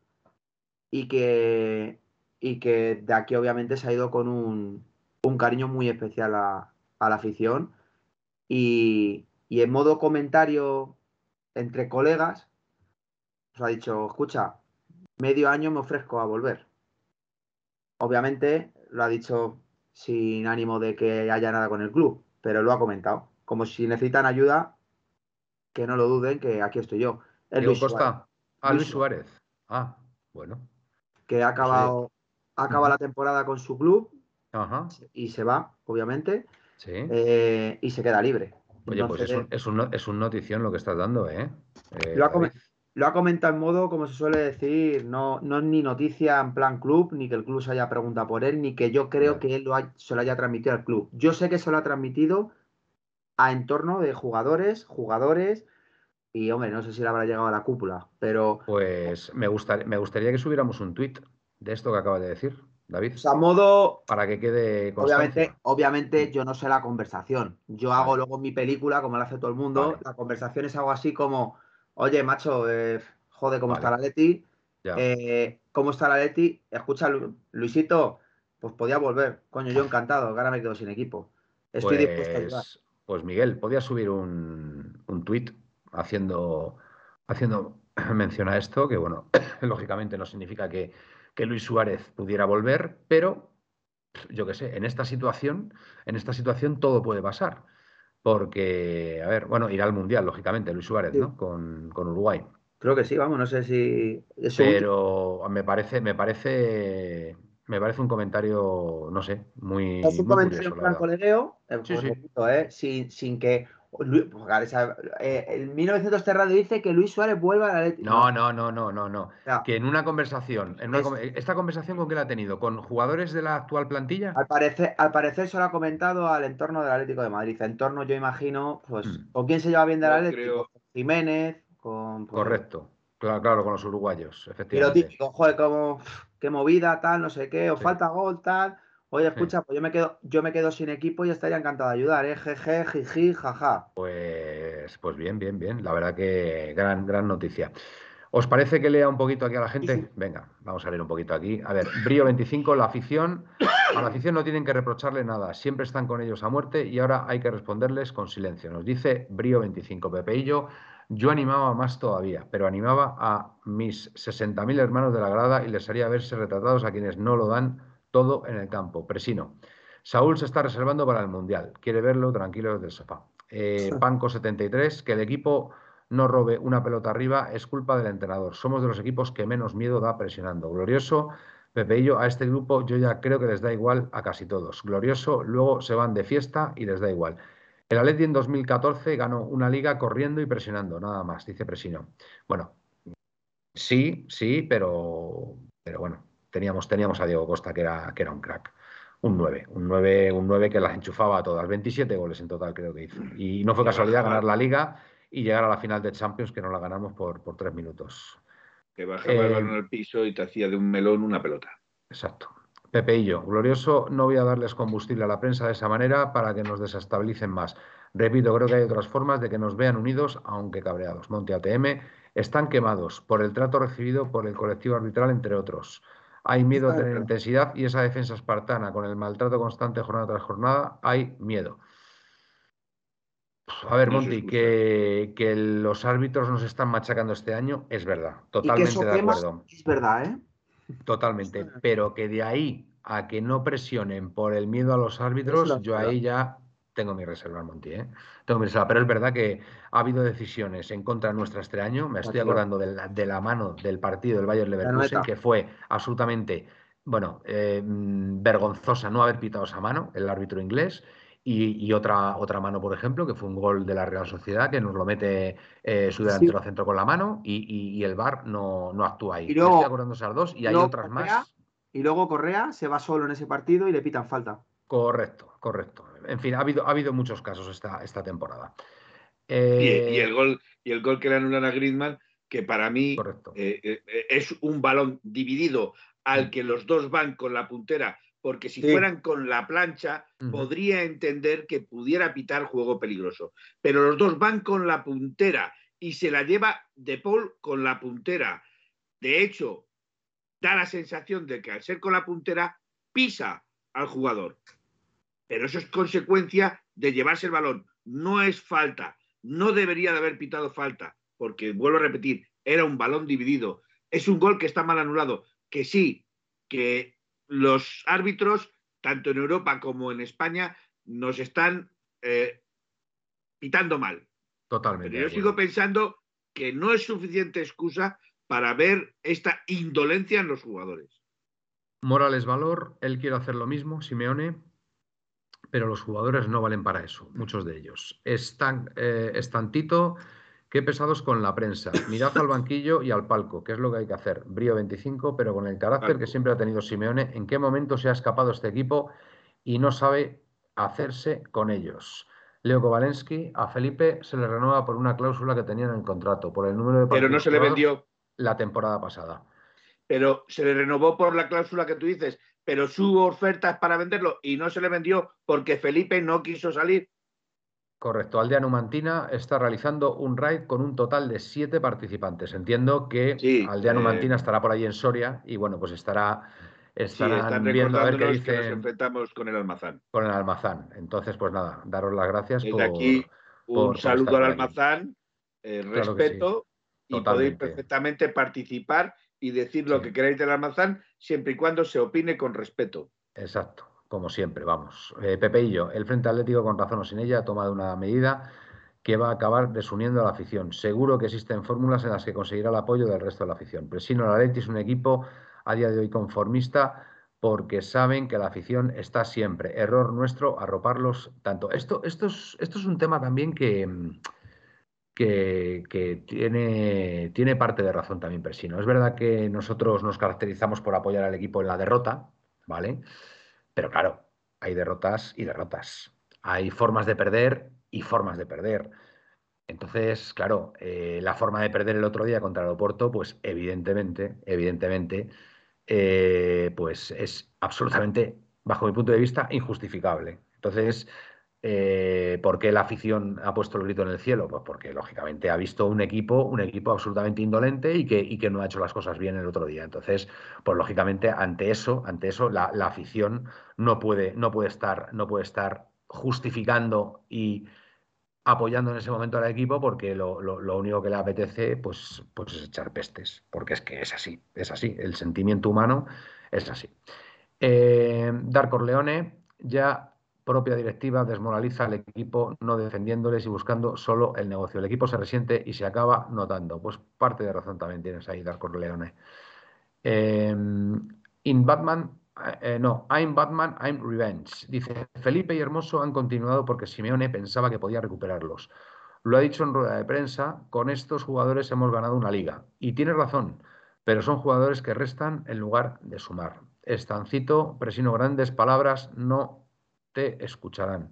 y que, y que de aquí obviamente se ha ido con un, un cariño muy especial a, a la afición y, y en modo comentario entre colegas os ha dicho, escucha, medio año me ofrezco a volver. Obviamente lo ha dicho sin ánimo de que haya nada con el club, pero lo ha comentado. Como si necesitan ayuda, que no lo duden, que aquí estoy yo. El Luis Suárez, Costa. Ah, Luis Suárez. Ah, bueno. que ha acabado, acabado Ujú. la temporada con su club y se va, obviamente, Sí. eh, y se queda libre. Oye, pues es un, es, un, es un notición lo que estás dando, ¿eh? Eh, Lo ha. Lo comentado en modo, como se suele decir, no, no es ni noticia en plan club, ni que el club se haya preguntado por él, ni que yo creo que él lo ha- se lo haya transmitido al club. Yo sé que se lo ha transmitido a entorno de jugadores, jugadores, y hombre, no sé si le habrá llegado a la cúpula, pero Pues me gustaría, me gustaría que subiéramos un tuit de esto que acabas de decir, David, o sea, modo, para que quede obviamente, constancia. obviamente yo no sé la conversación. Yo hago luego mi película, como lo hace todo el mundo, Vale. la conversación es algo así como, oye, macho, eh, joder, ¿cómo Vale. está la Leti? Eh, ¿Cómo está la Leti? Escucha, Lu- Luisito, pues podía volver. Coño, yo encantado, ahora me quedo sin equipo. Estoy dispuesto a ayudar. Pues, pues Miguel, podías subir un, un tuit haciendo, haciendo mención a esto, que bueno, lógicamente no significa que, que Luis Suárez pudiera volver, pero yo qué sé, en esta situación, en esta situación todo puede pasar. Porque, a ver, bueno, irá al Mundial, lógicamente, Luis Suárez, Sí. ¿no? Con, con Uruguay. Creo que sí, vamos, no sé si. Pero me parece, me parece, me parece un comentario, no sé, muy, Es un muy comentario curioso, en colegueo, eh, Sí, sí. eh, sin, sin que. Lu- pues, claro, eh, el 1900 Terrado dice que Luis Suárez vuelva a la Leti. No, no, no, no, no, no. Que en una conversación, en una Es- com- ¿esta conversación con quién la ha tenido? ¿Con jugadores de la actual plantilla? Al parecer, al parecer se lo ha comentado al entorno del Atlético de Madrid. Entorno, yo imagino, pues, Mm. ¿con quién se lleva bien del Atlético? creo- Con Jiménez, con. pues, Correcto. Claro, claro, con los uruguayos, Y lo efectivamente. típico, joder, como, qué movida, tal, no sé qué, os Sí. falta gol, tal. Oye, escucha, pues yo me quedo, yo me quedo sin equipo y estaría encantado de ayudar, eh, jeje, jiji, jaja. Pues, pues bien, bien, bien. La verdad que gran, gran noticia. ¿Os parece que lea un poquito aquí a la gente? Sí, sí. Venga, vamos a leer un poquito aquí. A ver, Brío 25, la afición. A la afición no tienen que reprocharle nada. Siempre están con ellos a muerte y ahora hay que responderles con silencio. Nos dice Brío 25, Pepeillo. Yo animaba más todavía, pero animaba a mis 60.000 hermanos de la grada y les haría verse retratados a quienes no lo dan todo en el campo. Presino. Saúl se está reservando para el Mundial. Quiere verlo tranquilo desde el sofá. Eh, Panco 73, que el equipo no robe una pelota arriba es culpa del entrenador. Somos de los equipos que menos miedo da presionando. Glorioso, Pepeillo, a este grupo yo ya creo que les da igual a casi todos. Glorioso, luego se van de fiesta y les da igual. El Atleti en 2014 ganó una liga corriendo y presionando, nada más, dice Presino. Bueno, sí, sí, pero, pero bueno, teníamos, teníamos a Diego Costa que era, que era un crack. Un 9, un 9, un 9 que las enchufaba a todas. 27 goles en total creo que hizo. Y no fue casualidad ganar la liga y llegar a la final de Champions que no la ganamos por, por tres minutos. Que bajaba el Eh, balón al piso y te hacía de un melón una pelota. Exacto. Pepeillo, glorioso, no voy a darles combustible a la prensa de esa manera para que nos desestabilicen más. Repito, creo que hay otras formas de que nos vean unidos, aunque cabreados. Monte ATM están quemados por el trato recibido por el colectivo arbitral, entre otros. Hay miedo a tener intensidad y esa defensa espartana con el maltrato constante jornada tras jornada, hay miedo. a ver, Monty, que, que, los árbitros nos están machacando este año es verdad, totalmente de acuerdo. Es verdad, ¿eh? Totalmente, pero que de ahí a que no presionen por el miedo a los árbitros, yo ahí ya tengo mi reserva, Monty, ¿eh? Tengo mi reserva, pero es verdad que ha habido decisiones en contra nuestra este año. Me estoy acordando de la, de la mano del partido del Bayern Leverkusen, que fue absolutamente, bueno, eh, mm, vergonzosa no haber pitado esa mano, el árbitro inglés. Y, otra, otra mano, por ejemplo, que fue un gol de la Real Sociedad, que nos lo mete eh, su delantero centro con la mano y, el VAR no, no actúa ahí. Y luego, estoy acordando esas dos y hay otras más. Y luego Correa se va solo en ese partido y le pitan falta. Correcto, correcto. En fin, ha habido, ha habido muchos casos esta, esta temporada. y, el gol, y el gol que le anulan a Griezmann, que para mí eh, eh, es un balón dividido al mm. que los dos van con la puntera porque si fueran con la plancha, podría entender que pudiera pitar juego peligroso. Pero los dos van con la puntera y se la lleva De Paul con la puntera. De hecho, da la sensación de que al ser con la puntera, pisa al jugador. Pero eso es consecuencia de llevarse el balón. No es falta. No debería de haber pitado falta, porque vuelvo a repetir, era un balón dividido. Es un gol que está mal anulado. Que sí, que los árbitros, tanto en Europa como en España, nos están eh, pitando mal. Totalmente. Pero yo sigo pensando que no es suficiente excusa para ver esta indolencia en los jugadores. Morales valor, él quiere hacer lo mismo, Simeone, pero los jugadores no valen para eso, muchos de ellos. Están, eh, estantito Qué pesados con la prensa. Mirad al banquillo y al palco, que es lo que hay que hacer. Brío 25, pero con el carácter que siempre ha tenido Simeone, ¿en qué momento se ha escapado este equipo y no sabe hacerse con ellos? Leo Kovalensky, a Felipe se le renueva por una cláusula que tenía en el contrato, por el número de Pero no se le vendió. La temporada pasada. Pero se le renovó por la cláusula que tú dices, pero su oferta es para venderlo y no se le vendió porque Felipe no quiso salir. Correcto. Aldea Numantina está realizando un raid con un total de siete participantes. Entiendo que Aldea Numantina eh, estará por ahí en Soria y bueno, pues estará estarán viendo a ver qué dicen. nos enfrentamos con el almazán. Con el almazán. Entonces, pues nada, daros las gracias Desde aquí un saludo al almazán, eh, respeto y podéis perfectamente participar y decir lo que queráis del almazán siempre y cuando se opine con respeto. Exacto como siempre, vamos. Eh, Pepe y yo, el Frente Atlético, con razón o sin ella, ha tomado una medida que va a acabar desuniendo a la afición. Seguro que existen fórmulas en las que conseguirá el apoyo del resto de la afición. Presino la Leti es un equipo a día de hoy conformista porque saben que la afición está siempre. Error nuestro arroparlos tanto. Esto, esto, es, esto es un tema también que, que, tiene, tiene parte de razón también Presino. Es verdad que nosotros nos caracterizamos por apoyar al equipo en la derrota, ¿vale? Pero claro, hay derrotas y derrotas. Hay formas de perder y formas de perder. Entonces, claro, eh, la forma de perder el otro día contra el Oporto, pues evidentemente, evidentemente, eh, pues es absolutamente, bajo mi punto de vista, injustificable. Entonces, eh, ¿Por qué la afición ha puesto el grito en el cielo? Pues porque lógicamente ha visto un equipo, un equipo absolutamente indolente y que, que no ha hecho las cosas bien el otro día. Entonces, pues lógicamente ante eso, ante eso, la, afición no puede, no puede estar, no puede estar justificando y apoyando en ese momento al equipo porque lo, único que le apetece pues, pues es echar pestes, porque es que es así, es así, el sentimiento humano es así. Eh, Dar Corleone ya propia directiva desmoraliza al equipo no defendiéndoles y buscando solo el negocio. El equipo se resiente y se acaba notando. Pues parte de razón también tienes ahí, Darko Leone. Em, in Batman, eh, no, I'm Batman, I'm Revenge. Dice, Felipe y Hermoso han continuado porque Simeone pensaba que podía recuperarlos. Lo ha dicho en rueda de prensa, con estos jugadores hemos ganado una liga. Y tiene razón, pero son jugadores que restan en lugar de sumar. Estancito, presino grandes palabras, no te escucharán.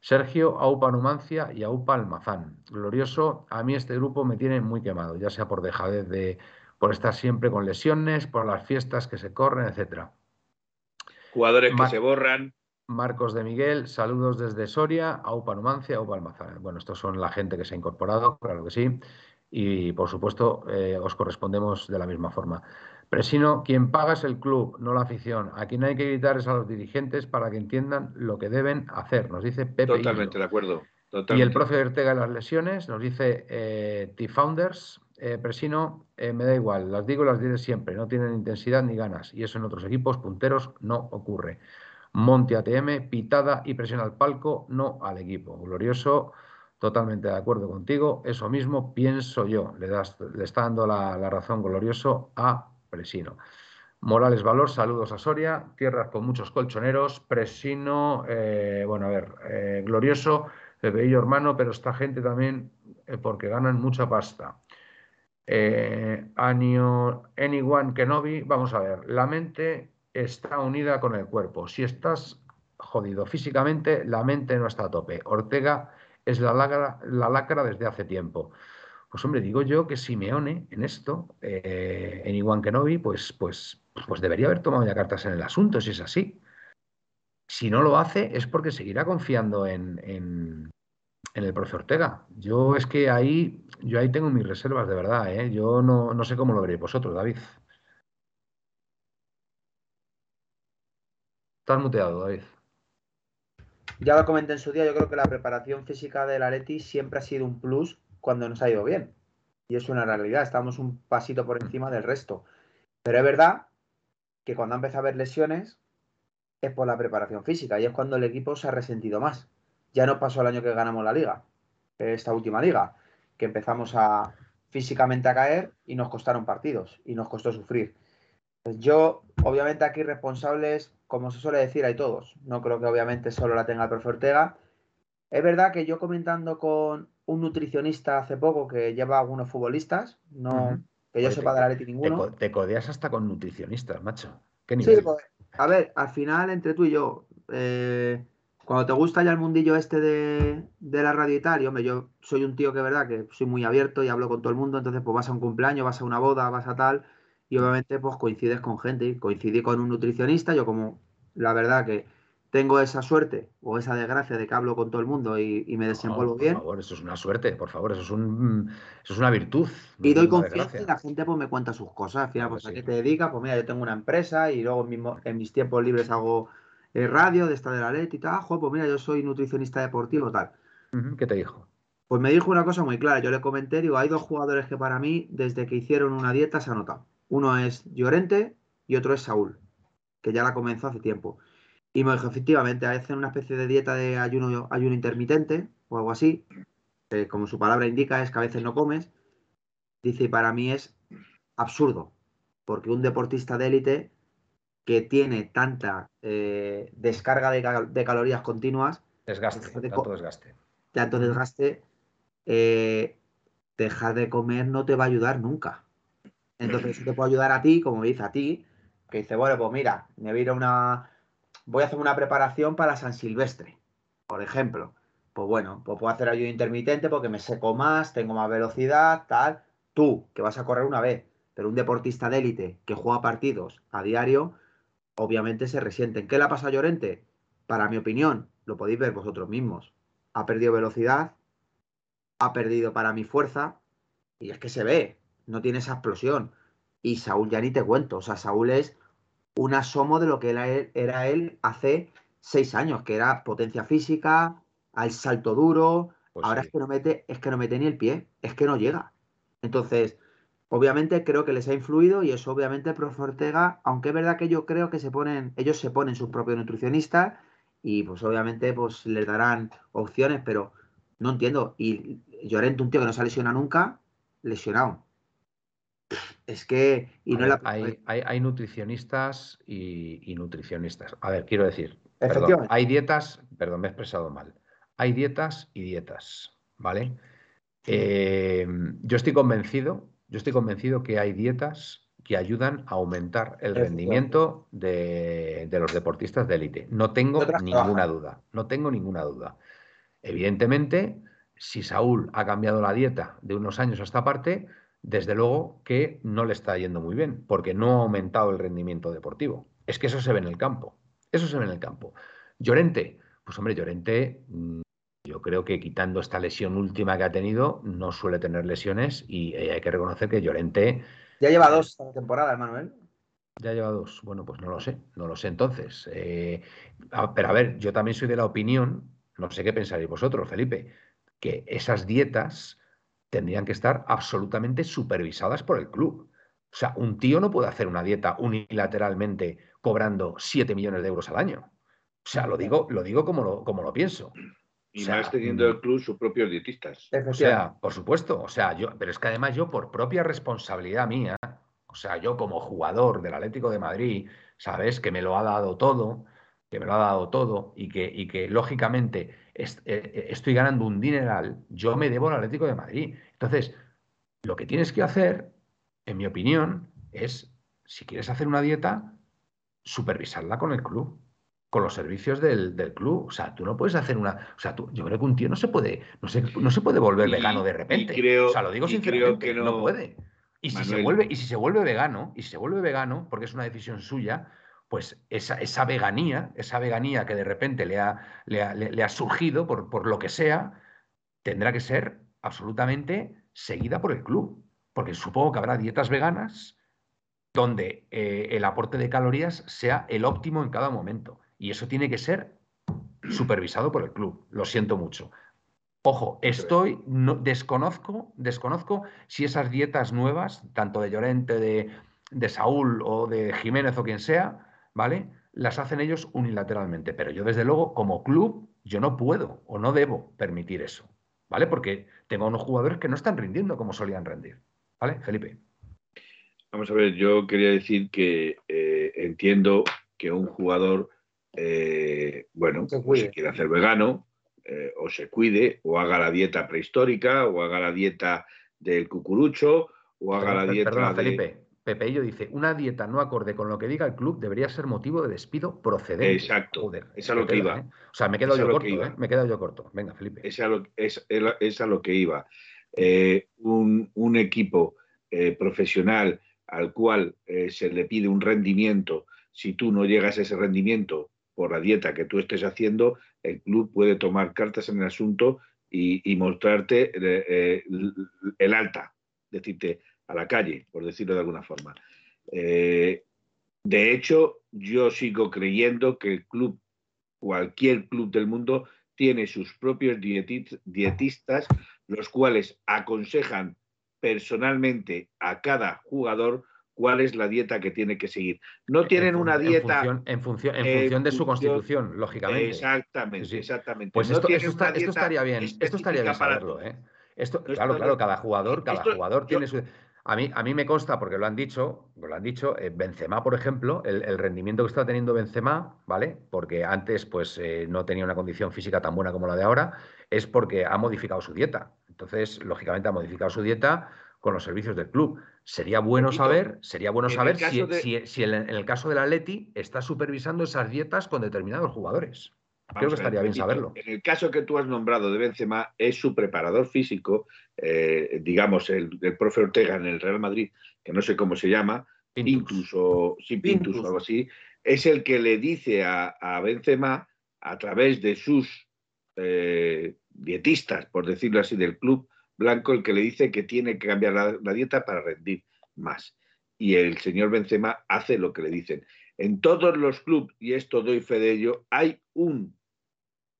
Sergio, Aupa Numancia y Aupa Almazán. Glorioso, a mí este grupo me tiene muy quemado, ya sea por dejadez de, por estar siempre con lesiones, por las fiestas que se corren, etcétera. Jugadores que se borran. Marcos de Miguel, saludos desde Soria, Aupa Numancia, Aupa Almazán. Bueno, estos son la gente que se ha incorporado, claro que sí. Y por supuesto, eh, os correspondemos de la misma forma. Presino, quien paga es el club, no la afición. A quien hay que gritar es a los dirigentes para que entiendan lo que deben hacer, nos dice Pepe. Totalmente de acuerdo. Y el profe Ortega de las lesiones nos dice eh, T-Founders, eh, Presino, eh, me da igual, las digo y las diré siempre, no tienen intensidad ni ganas, y eso en otros equipos punteros no ocurre. Monte ATM, pitada y presión al palco, no al equipo. Glorioso, totalmente de acuerdo contigo, eso mismo pienso yo. Le, das, le está dando la, razón glorioso a Presino. Morales Valor, saludos a Soria, tierras con muchos colchoneros, Presino, eh, bueno, a ver, glorioso, Pepeillo hermano, pero esta gente también porque ganan mucha pasta. Eh, anyone Kenobi, vamos a ver, la mente está unida con el cuerpo. Si estás jodido físicamente, la mente no está a tope. Ortega es la lacra, la lacra desde hace tiempo. Pues hombre, digo yo que Simeone en esto, eh, en Iwan Kenobi, pues, pues, pues debería haber tomado ya cartas en el asunto, si es así. Si no lo hace, es porque seguirá confiando en, en el profe Ortega. Yo es que ahí, yo ahí tengo mis reservas, de verdad, ¿eh? Yo no, no sé cómo lo veréis vosotros, David. Estás muteado, David. Ya lo comenté en su día, yo creo que la preparación física del Atleti siempre ha sido un plus cuando nos ha ido bien. Y es una realidad, estamos un pasito por encima del resto. Pero es verdad que cuando ha empezado a haber lesiones es por la preparación física y es cuando el equipo se ha resentido más ya no pasó el año que ganamos la liga, esta última liga, que empezamos a físicamente a caer y nos costaron partidos y nos costó sufrir. Yo, obviamente, aquí responsables, como se suele decir, hay todos. No creo que obviamente solo la tenga el profe Ortega. Es verdad que yo comentando con un nutricionista hace poco que lleva a algunos futbolistas, no que yo sepa de la Leti ninguno. Te, codeas hasta con nutricionistas, macho. ¿Qué Sí, pues, a ver, al final, entre tú y yo, eh, cuando te gusta ya el mundillo este de, la radio y tal, hombre, yo soy un tío que, verdad, que soy muy abierto y hablo con todo el mundo, entonces pues vas a un cumpleaños, vas a una boda, vas a tal, y obviamente pues coincides con gente, coincidí con un nutricionista, yo como la verdad que tengo esa suerte o esa desgracia de que hablo con todo el mundo y, me desenvuelvo bien. Por favor, eso es una suerte, por favor, eso es, un, eso es una virtud. y doy confianza y la gente pues me cuenta sus cosas. Al final, pues, ¿a qué te dedicas? Pues mira, yo tengo una empresa y luego mismo, en mis tiempos libres hago radio de esta de la Leti y tal. Pues mira, yo soy nutricionista deportivo, tal. ¿Qué te dijo? Pues me dijo una cosa muy clara. Yo le comenté, digo, hay dos jugadores que para mí, desde que hicieron una dieta, se ha notado. Uno es Llorente y otro es Saúl, que ya la comenzó hace tiempo. Y me dijo, efectivamente, hacen una especie de dieta de ayuno, ayuno intermitente o algo así, que como su palabra indica es que a veces no comes. Dice, y para mí es absurdo, porque un deportista de élite que tiene tanta eh, descarga de, calorías continuas. Desgaste, tanto desgaste. Tanto desgaste, eh, dejar de comer no te va a ayudar nunca. Entonces, te puede ayudar a ti, como dice a ti, que dice, bueno, pues mira, me voy a ir a una. Voy a hacer una preparación para San Silvestre, por ejemplo. Pues bueno, pues puedo hacer ayuno intermitente porque me seco más, tengo más velocidad, tal. Tú, que vas a correr una vez, pero un deportista de élite que juega partidos a diario, obviamente se resienten. ¿Qué le ha pasado a Llorente? Para mi opinión, lo podéis ver vosotros mismos. Ha perdido velocidad, ha perdido para mi fuerza, y es que se ve, no tiene esa explosión. Y Saúl ya ni te cuento, o sea, Saúl es un asomo de lo que era él, hace seis años, que era potencia física, al salto duro, pues ahora es que no mete, es que no mete ni el pie, es que no llega. Entonces, Obviamente creo que les ha influido y eso obviamente el Ortega, aunque es verdad que yo creo que se ponen, ellos se ponen sus propios nutricionistas y pues obviamente pues les darán opciones, pero no entiendo. Y Llorente, un tío que no se ha lesionado nunca, lesionado. Es que. Y no hay, hay, nutricionistas y, nutricionistas. A ver, quiero decir. hay dietas, perdón, me he expresado mal. Hay dietas y dietas, ¿vale? Eh, yo estoy convencido yo estoy convencido que hay dietas que ayudan a aumentar el rendimiento de, los deportistas de élite. No tengo ninguna duda, no tengo ninguna duda. Evidentemente, si Saúl ha cambiado la dieta de unos años a esta parte, desde luego que no le está yendo muy bien, porque no ha aumentado el rendimiento deportivo. Es que eso se ve en el campo, eso se ve en el campo. Llorente, pues hombre, Llorente mm, yo creo que quitando esta lesión última que ha tenido, no suele tener lesiones y eh, hay que reconocer que Llorente. Ya lleva dos esta temporada, Manuel. Ya lleva dos. Bueno, pues no lo sé, no lo sé entonces. Eh, pero a ver, yo también soy de la opinión, no sé qué pensaréis vosotros, Felipe, que esas dietas tendrían que estar absolutamente supervisadas por el club. O sea, un tío no puede hacer una dieta unilateralmente cobrando 7 millones de euros al año. O sea, lo digo, lo digo como lo, como lo pienso. Y más teniendo el club sus propios dietistas. O sea, por supuesto. O sea, yo, pero es que además yo, por propia responsabilidad mía, o sea, yo como jugador del Atlético de Madrid, ¿sabes? Que me lo ha dado todo, que me lo ha dado todo y que, y que lógicamente eh, eh, estoy ganando un dineral, yo me debo al Atlético de Madrid. Entonces, lo que tienes que hacer, en mi opinión, es, si quieres hacer una dieta, supervisarla con el club con los servicios del, club. O sea, tú no puedes hacer una. O sea, tú, yo creo que un tío no se puede, no se, no se puede volver vegano de repente. Creo, o sea, lo digo sinceramente, que no, puede. Y si, se vuelve, y si se vuelve vegano, y si se vuelve vegano, porque es una decisión suya, pues esa, esa veganía, esa veganía que de repente le ha, le ha, surgido por, por lo que sea, tendrá que ser absolutamente seguida por el club. Porque supongo que habrá dietas veganas donde eh, el aporte de calorías sea el óptimo en cada momento. Y eso tiene que ser supervisado por el club. Lo siento mucho. Ojo, estoy, no, desconozco, desconozco si esas dietas nuevas, tanto de Llorente, de, de Saúl o de Jiménez o quien sea, ¿vale? Las hacen ellos unilateralmente. Pero yo, desde luego, como club, yo no puedo o no debo permitir eso, ¿vale? Porque tengo unos jugadores que no están rindiendo como solían rendir. ¿Vale, Felipe? Vamos a ver, yo quería decir que eh, entiendo que un jugador eh, bueno, se, pues quiere hacer vegano, eh, o se cuide, o haga la dieta prehistórica, o haga la dieta del cucurucho, o haga la dieta. Perdona, Felipe. Pepeillo dice, una dieta no acorde con lo que diga el club debería ser motivo de despido procedente. Exacto. esa es lo que iba. ¿eh? O sea, me he quedado yo corto, ¿eh? Me he quedado yo corto. Venga, Felipe. Esa es, es, a lo que iba. un, un, equipo profesional al cual se le pide un rendimiento, si tú no llegas a ese rendimiento por la dieta que tú estés haciendo, el club puede tomar cartas en el asunto y, mostrarte eh, eh, el alta, decirte a la calle, por decirlo de alguna forma. Eh, de hecho, yo sigo creyendo que el club, cualquier club del mundo, tiene sus propios dietistas, los cuales aconsejan personalmente a cada jugador cuál es la dieta que tiene que seguir. No tienen una dieta... En función, en función, de su constitución, lógicamente. Exactamente, exactamente. Pues esto, estaría bien, esto estaría bien saberlo. ¿eh? Esto, claro, claro, cada jugador, cada jugador tiene su... A mí, a mí me consta, porque lo han dicho, lo han dicho, eh, Benzema, por ejemplo, el, rendimiento que está teniendo Benzema, ¿vale? Porque antes, pues, eh, no tenía una condición física tan buena como la de ahora, es porque ha modificado su dieta. Entonces, lógicamente, ha modificado su dieta con los servicios del club. Sería bueno saber, sería bueno saber si, en el caso del Atleti está supervisando esas dietas con determinados jugadores. Creo que estaría bien saberlo. En el caso que tú has nombrado de Benzema, es su preparador físico, eh, digamos, el, profe Ortega en el Real Madrid, que no sé cómo se llama, incluso sí, Pintus, o algo así, es el que le dice a, Benzema, a través de sus eh, dietistas, por decirlo así, del club, Blanco el que le dice que tiene que cambiar la, dieta para rendir más. Y el señor Benzema hace lo que le dicen. En todos los clubes, y esto doy fe de ello, hay un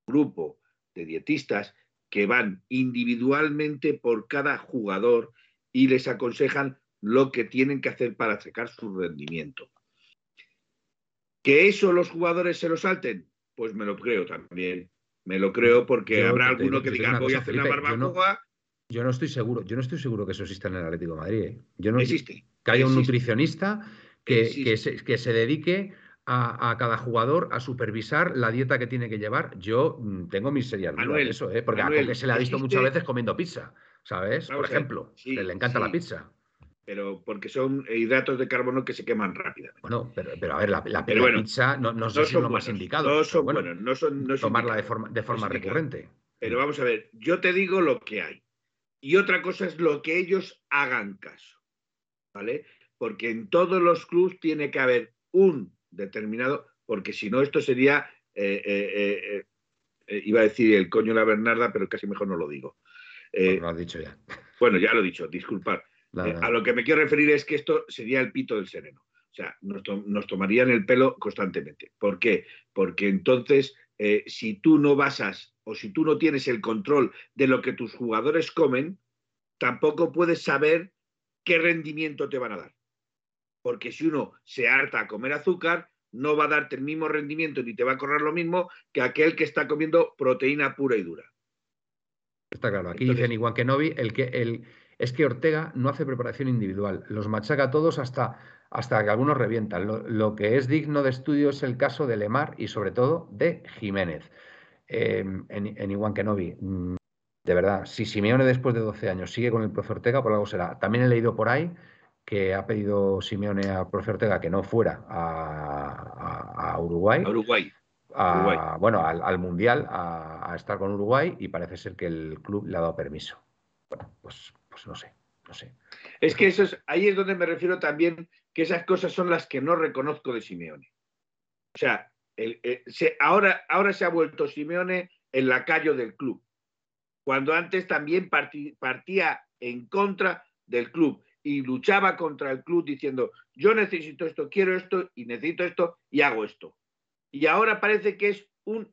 grupo de dietistas que van individualmente por cada jugador y les aconsejan lo que tienen que hacer para sacar su rendimiento. ¿Que eso los jugadores se lo salten? Pues me lo creo también. Me lo creo porque habrá alguno que diga voy a hacer la barbacoa yo no estoy seguro, yo no estoy seguro que eso exista en el Atlético de Madrid. ¿eh? Yo no existe. Que haya un nutricionista que, que, se, dedique a, cada jugador a supervisar la dieta que tiene que llevar. Yo mm, tengo mis serias dudas de eso, ¿eh? porque a se le ha visto muchas veces comiendo pizza, ¿sabes? Por ejemplo, le encanta la pizza. Pero porque son hidratos de carbono que se queman rápidamente. Bueno, pero, a ver, la, pizza no, no, sé si lo más indicado. No son buenos, no son, tomarla de forma, de forma recurrente. Pero vamos a ver, yo te digo lo que hay y otra cosa es lo que ellos hagan caso, ¿vale? Porque en todos los clubes tiene que haber un determinado, porque si no esto sería, eh, eh, eh, iba a decir el coño la Bernarda, pero casi mejor no lo digo. Lo has dicho ya. Bueno, ya lo he dicho, disculpar. a lo que me quiero referir es que esto sería el pito del sereno. O sea, nos, nos tomarían el pelo constantemente. ¿Por qué? Porque entonces, si tú no basas o si tú no tienes el control de lo que tus jugadores comen, tampoco puedes saber qué rendimiento te van a dar. Porque si uno se harta a comer azúcar, no va a darte el mismo rendimiento ni te va a correr lo mismo que aquel que está comiendo proteína pura y dura. Está claro. Aquí dicen igual que Novi, el que el, es que Ortega no hace preparación individual, los machaca a todos hasta, hasta que algunos revientan. Lo, que es digno de estudio es el caso de Lemar y sobre todo de Jiménez. Em, en, en Iwan Kenobi, mm, de verdad, si Simeone después de 12 años sigue con el profe Ortega, por algo será. También he leído por ahí que ha pedido Simeone a profe Ortega que no fuera a, Uruguay. A Uruguay. Bueno, al, Mundial, a, estar con Uruguay y parece ser que el club le ha dado permiso. Bueno, pues, pues no sé, no sé. Es que eso es, ahí es donde me refiero también que esas cosas son las que no reconozco de Simeone. O sea, eh, ahora, ahora se ha vuelto Simeone el lacayo del club cuando antes también partía en contra del club y luchaba contra el club diciendo, yo necesito esto, quiero esto y necesito esto y hago esto. Y ahora parece que es un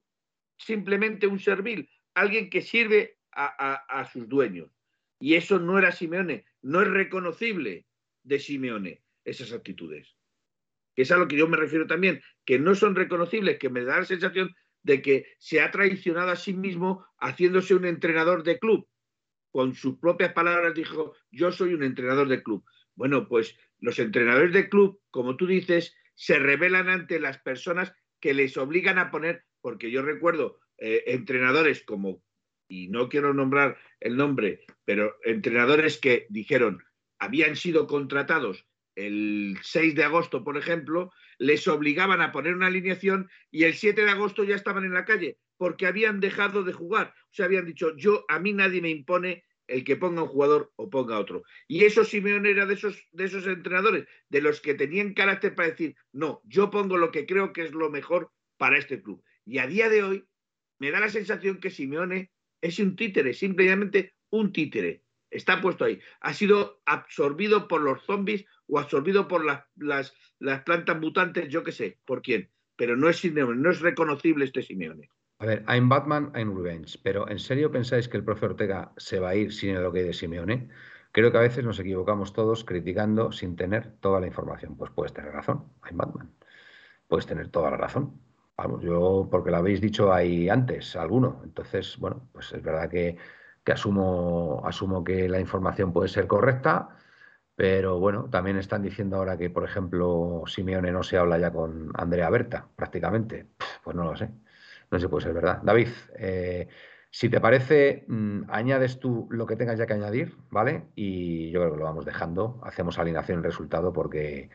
simplemente un servil, alguien que sirve a, sus dueños. Y eso no era Simeone, no es reconocible de Simeone esas actitudes. Que es a lo que yo me refiero también, que no son reconocibles, que me da la sensación de que se ha traicionado a sí mismo haciéndose un entrenador de club. Con sus propias palabras dijo, yo soy un entrenador de club. Bueno, pues los entrenadores de club, como tú dices, se rebelan ante las personas que les obligan a poner, porque yo recuerdo eh, entrenadores como, y no quiero nombrar el nombre, pero entrenadores que dijeron, habían sido contratados el 6 de agosto, por ejemplo, les obligaban a poner una alineación y el 7 de agosto ya estaban en la calle porque habían dejado de jugar. O sea, habían dicho, yo a mí nadie me impone el que ponga un jugador o ponga otro. Y eso Simeone era de esos, de esos entrenadores, de los que tenían carácter para decir, no, yo pongo lo que creo que es lo mejor para este club. Y a día de hoy me da la sensación que Simeone es un títere, simplemente un títere está puesto ahí. Ha sido absorbido por los zombies o absorbido por las, las, plantas mutantes, yo qué sé, por quién. Pero no es Simeone, no es reconocible este Simeone. A ver, hay Batman, hay Revenge, pero ¿en serio pensáis que el profe Ortega se va a ir sin el ok de Simeone? Creo que a veces nos equivocamos todos criticando sin tener toda la información. Pues puedes tener razón, hay Batman. Puedes tener toda la razón. Vamos, yo, porque lo habéis dicho ahí antes, alguno. Entonces, bueno, pues es verdad que que asumo, asumo que la información puede ser correcta, pero bueno, también están diciendo ahora que, por ejemplo, Simeone no se habla ya con Andrea Berta, prácticamente. Pues no lo sé. No sé si puede ser verdad. David, eh, si te parece, mm, añades tú lo que tengas ya que añadir, ¿vale? Y yo creo que lo vamos dejando. Hacemos alineación el resultado porque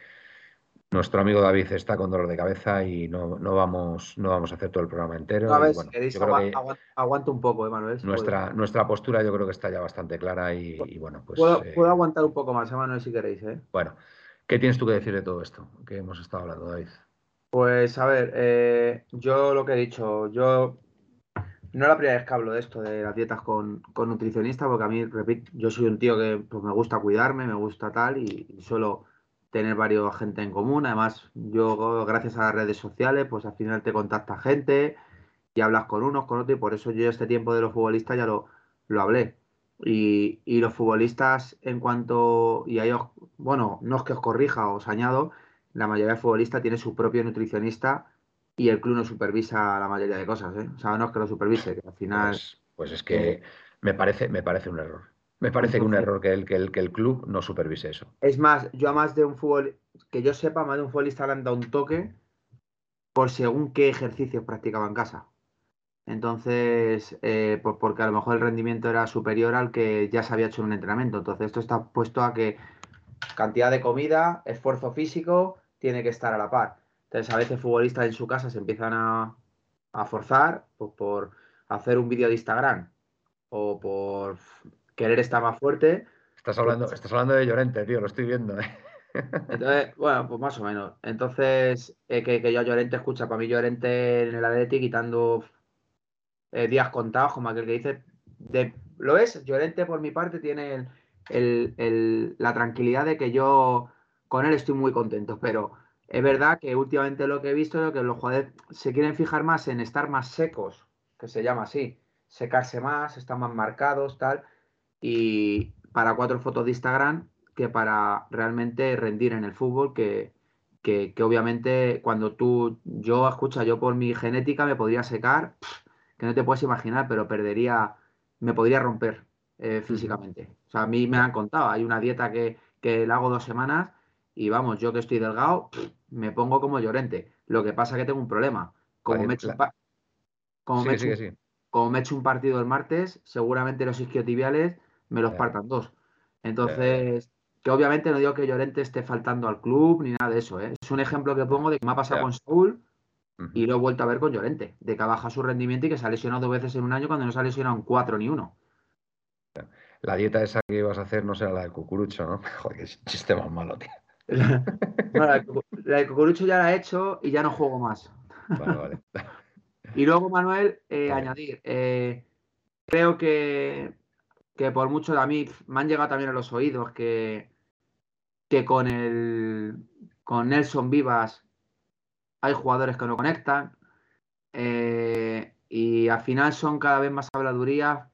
nuestro amigo David está con dolor de cabeza y no, vamos, no vamos a hacer todo el programa entero. aguanto un poco, Emanuel. nuestra, nuestra postura yo creo que está ya bastante clara y, bueno, pues... Eh, puedo, aguantar un poco más, Emanuel, si queréis. ¿eh? Bueno, ¿qué tienes tú que decir de todo esto que hemos estado hablando, David? Pues a ver, eh, yo lo que he dicho, yo no es la primera vez que hablo de esto, de las dietas con, con nutricionistas, porque a mí, repito, yo soy un tío que pues, me gusta cuidarme, me gusta tal y, y suelo tener varios gente en común. Además, yo gracias a las redes sociales, pues al final te contacta gente y hablas con unos, con otros, y por eso yo este tiempo de los futbolistas ya lo, lo hablé. Y, los futbolistas, en cuanto, y ahí os, bueno, no es que os corrija, os añado, la mayoría de futbolistas tiene su propio nutricionista y el club no supervisa la mayoría de cosas, ¿eh? O sea, no es que lo supervise, que al final... Pues, pues es que me parece, me parece un error. Me parece que un error que el, que, el, que el club no supervise eso. Es más, yo a más de un fútbol, que yo sepa, más de un futbolista le han dado un toque por según qué ejercicios practicaba en casa. Entonces, eh, porque a lo mejor el rendimiento era superior al que ya se había hecho en un entrenamiento. Entonces, esto está puesto a que cantidad de comida, esfuerzo físico, tiene que estar a la par. Entonces, a veces futbolistas en su casa se empiezan a, forzar pues, por hacer un vídeo de Instagram o por querer estar más fuerte. Estás hablando, estás hablando de Llorente, tío, lo estoy viendo. ¿eh? Entonces, bueno, pues más o menos. Entonces, eh, que, que, yo Llorente escucha, para mí Llorente en el Atleti quitando eh, días contados, como aquel que dice, de, lo es, Llorente por mi parte tiene la tranquilidad de que yo con él estoy muy contento, pero es verdad que últimamente lo que he visto es que los jugadores se quieren fijar más en estar más secos, que se llama así, secarse más, están más marcados, tal. Y para cuatro fotos de Instagram que para realmente rendir en el fútbol, que, que, obviamente cuando tú, yo escucha, yo por mi genética me podría secar, que no te puedes imaginar, pero perdería, me podría romper eh, físicamente. O sea, a mí me han contado, hay una dieta que, que la hago dos semanas y vamos, yo que estoy delgado, me pongo como llorente. Lo que pasa es que tengo un problema. Como, me, echo como, me, como me un partido el martes, seguramente los isquiotibiales me los partan dos. Entonces, que obviamente no digo que Llorente esté faltando al club ni nada de eso. ¿eh? Es un ejemplo que pongo de que me ha pasado con Saúl y lo he vuelto a ver con Llorente, de que ha bajado su rendimiento y que se ha lesionado dos veces en un año cuando no se ha lesionado en cuatro ni uno. La dieta esa que ibas a hacer no será la del cucurucho, ¿no? Joder, qué chiste más malo, tío. la, del cucurucho ya la he hecho y ya no juego más. Vale, vale. y luego, Manuel, eh, añadir, eh, creo que que por mucho a mí me han llegado también a los oídos que, que con el con Nelson Vivas hay jugadores que no conectan eh, y al final son cada vez más habladurías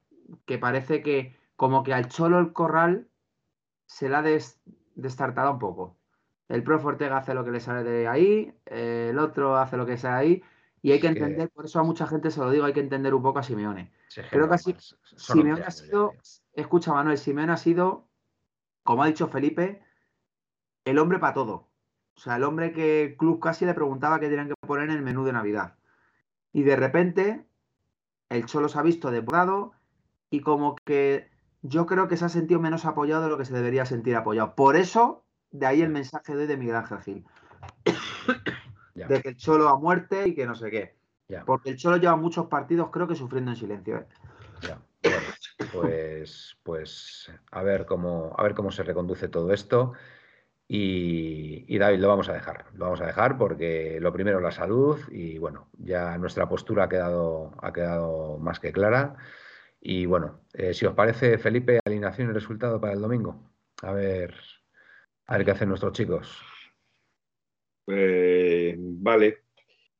que parece que como que al Cholo el Corral se la ha des, destartado un poco. El profe Ortega hace lo que le sale de ahí, el otro hace lo que sea ahí y hay que entender, por eso a mucha gente se lo digo, hay que entender un poco a Simeone. Creo que así, Simeone ha sido, escucha Manuel, Simeone ha sido, como ha dicho Felipe, el hombre para todo. O sea, el hombre que el club casi le preguntaba qué tenían que poner en el menú de Navidad. Y de repente, el Cholo se ha visto depurado y como que yo creo que se ha sentido menos apoyado de lo que se debería sentir apoyado. Por eso, de ahí el mensaje de de Miguel Ángel Gil de que el Cholo a muerte y que no sé qué. Porque el Cholo lleva muchos partidos, creo que sufriendo en silencio. ¿eh? pues, pues a ver cómo, a ver cómo se reconduce todo esto. Y, David, lo vamos a dejar. Lo vamos a dejar porque lo primero la salud y bueno, ya nuestra postura ha quedado, ha quedado más que clara. Y bueno, eh, si os parece, Felipe, alineación y resultado para el domingo. A ver, a ver qué hacen nuestros chicos. Eh, vale.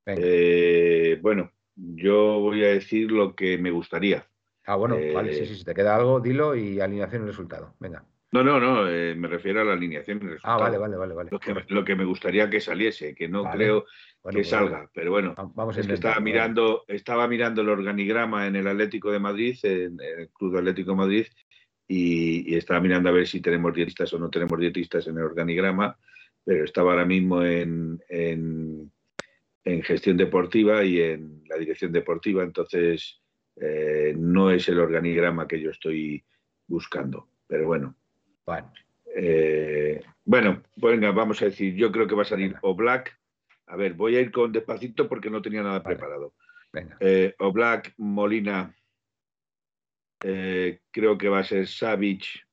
Eh, bueno, yo voy a decir lo que me gustaría. Ah, bueno, vale, sí, sí, si te queda algo, dilo y alineación y resultado. Venga. No, no, no, eh, me refiero a la alineación y resultado. Ah, vale, vale, vale. vale. Lo, que, me gustaría que saliese, que no creo que pues salga, pero bueno, vamos es que estaba mirando, estaba mirando el organigrama en el Atlético de Madrid, en el Club Atlético de Madrid, y, y, estaba mirando a ver si tenemos dietistas o no tenemos dietistas en el organigrama pero estaba ahora mismo en, en, gestión deportiva y en la dirección deportiva, entonces eh, no es el organigrama que yo estoy buscando, pero bueno. Bueno. Eh, bueno, venga, vamos a decir, yo creo que va a salir o Black. A ver, voy a ir con despacito porque no tenía nada preparado. Venga. Eh, o Black, Molina, creo que va a ser Savage,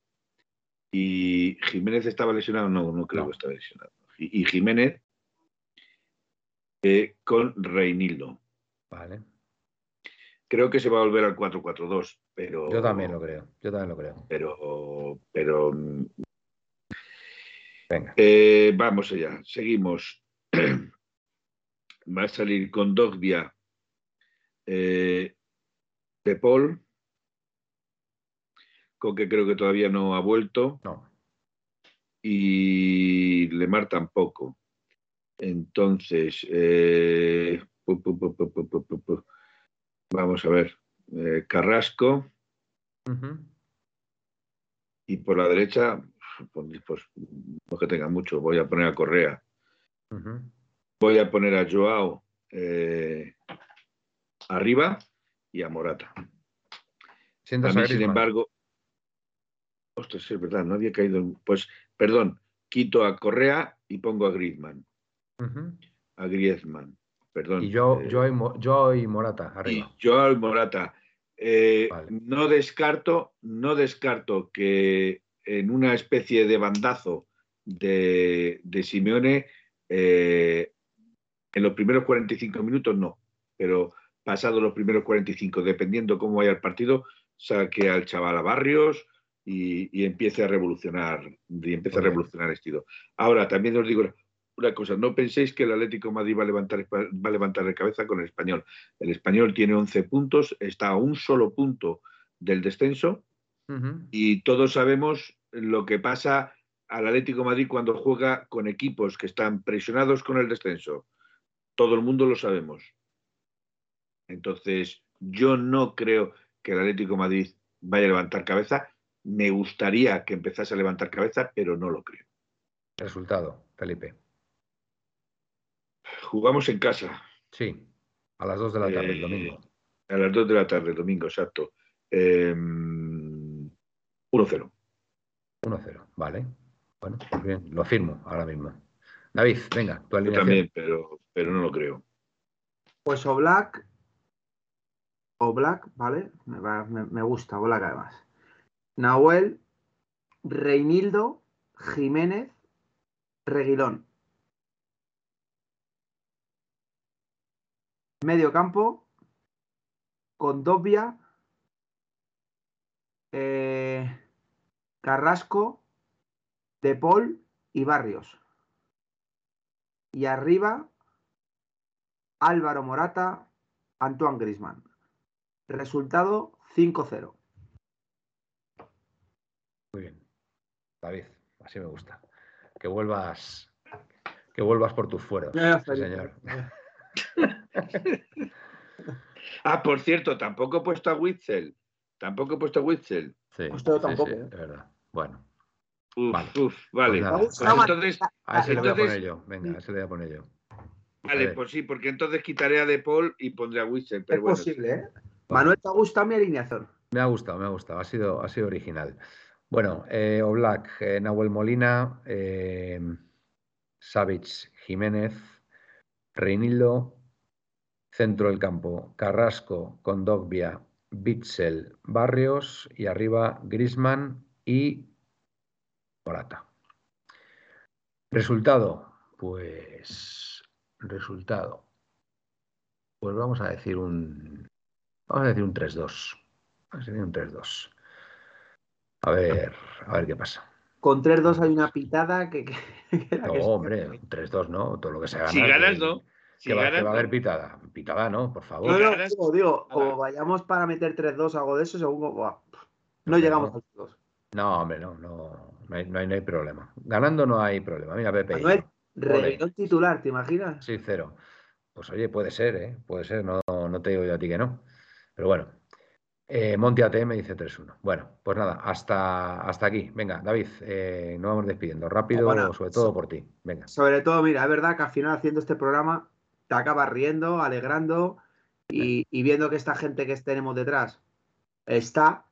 y Jiménez estaba lesionado, no, no creo que estaba lesionado. Y, Jiménez eh, con Reinildo. Vale. Creo que se va a volver al 4-4-2, pero. Yo también lo creo, yo también lo creo. Pero. pero Venga. Eh, vamos allá, seguimos. va a salir con Dogbia eh, de Paul que creo que todavía no ha vuelto. No. Y Lemar tampoco. Entonces, eh, vamos a ver. Eh, Carrasco. Y por la derecha, pues, pues, no que tenga mucho, voy a poner a Correa. Voy a poner a Joao eh, arriba y a Morata. A sin embargo, Ostras, es verdad, no había caído. En... Pues, perdón, quito a Correa y pongo a Griezmann. A Griezmann, perdón. Y yo, yo, yo y Morata, arriba. Y yo y Morata. Eh, no descarto, no descarto que en una especie de bandazo de, de Simeone, eh, en los primeros 45 minutos no, pero pasado los primeros 45, dependiendo cómo vaya el partido, saque al chaval a Barrios y, empiece a revolucionar y empiece a revolucionar estilo. Ahora, también os digo, una cosa, no penséis que el Atlético de Madrid va a levantar, va a levantar de cabeza con el español. El español tiene 11 puntos, está a un solo punto del descenso y todos sabemos lo que pasa al Atlético de Madrid cuando juega con equipos que están presionados con el descenso. Todo el mundo lo sabemos. Entonces, yo no creo que el Atlético de Madrid vaya a levantar cabeza. Me gustaría que empezase a levantar cabeza, pero no lo creo. Resultado, Felipe. Jugamos en casa. Sí, a las 2 de la tarde el domingo. Eh, a las 2 de la tarde el domingo, exacto. 1-0. 1-0, vale. Bueno, pues bien, lo afirmo ahora mismo. David, venga, tu alineación. Yo también, pero, pero no lo creo. Pues Oblak, Oblak, ¿vale? Me, me, me gusta Oblak además. Nahuel, Reinildo, Jiménez, Reguilón. Medio campo, Condovia, eh, Carrasco, De Paul y Barrios. Y arriba, Álvaro Morata, Antoine Grisman. Resultado 5-0. Muy bien. David, así me gusta. Que vuelvas, que vuelvas por tus fueros, señor. ah, por cierto, tampoco he puesto a Witzel. Tampoco he puesto a Witzel. Sí, tampoco. ¿eh? verdad. Bueno. Uf, vale. Uf, vale. Pues pues entonces, a ese le voy a poner yo. Venga, a ese le voy a poner yo. Vale, pues sí, porque entonces quitaré a De Paul y pondré a Witzel. es posible, ¿eh? Manuel, ¿te ha gustado mi alineación? Me ha gustado, me ha gustado. Ha sido, ha sido original. Bueno, eh, Oblak, eh, Nahuel Molina, eh, Savage Jiménez, Reinildo, centro del campo, Carrasco, Condogbia, Bitzel, Barrios y arriba Grisman y Morata. Resultado, pues resultado. Pues vamos a decir un vamos a decir un 3-2. Vamos a decir un 3-2. A ver, a ver qué pasa. Con 3-2 hay una pitada que. no, hombre, 3-2 no, todo lo que se gana. Si ganas, no. que, va, a haber pitada. Pitada, ¿no? Por favor. No, no, digo, digo como vayamos para meter 3-2 algo de eso, según. no llegamos al 2. No, hombre, no, no, no hay, no, hay, problema. Ganando no hay problema. Mira, Pepe. Manuel, el titular, ¿te imaginas? Sí, cero. Pues oye, puede ser, ¿eh? Puede ser, no, no te digo yo a ti que no. Pero bueno, eh, Monti ATM dice 3-1. Bueno, pues nada, hasta, hasta aquí. Venga, David, eh, nos vamos despidiendo. Rápido, sobre todo por ti. Venga. Sobre todo, mira, es verdad que al final haciendo este programa te acabas riendo, alegrando y, viendo que esta gente que tenemos detrás está,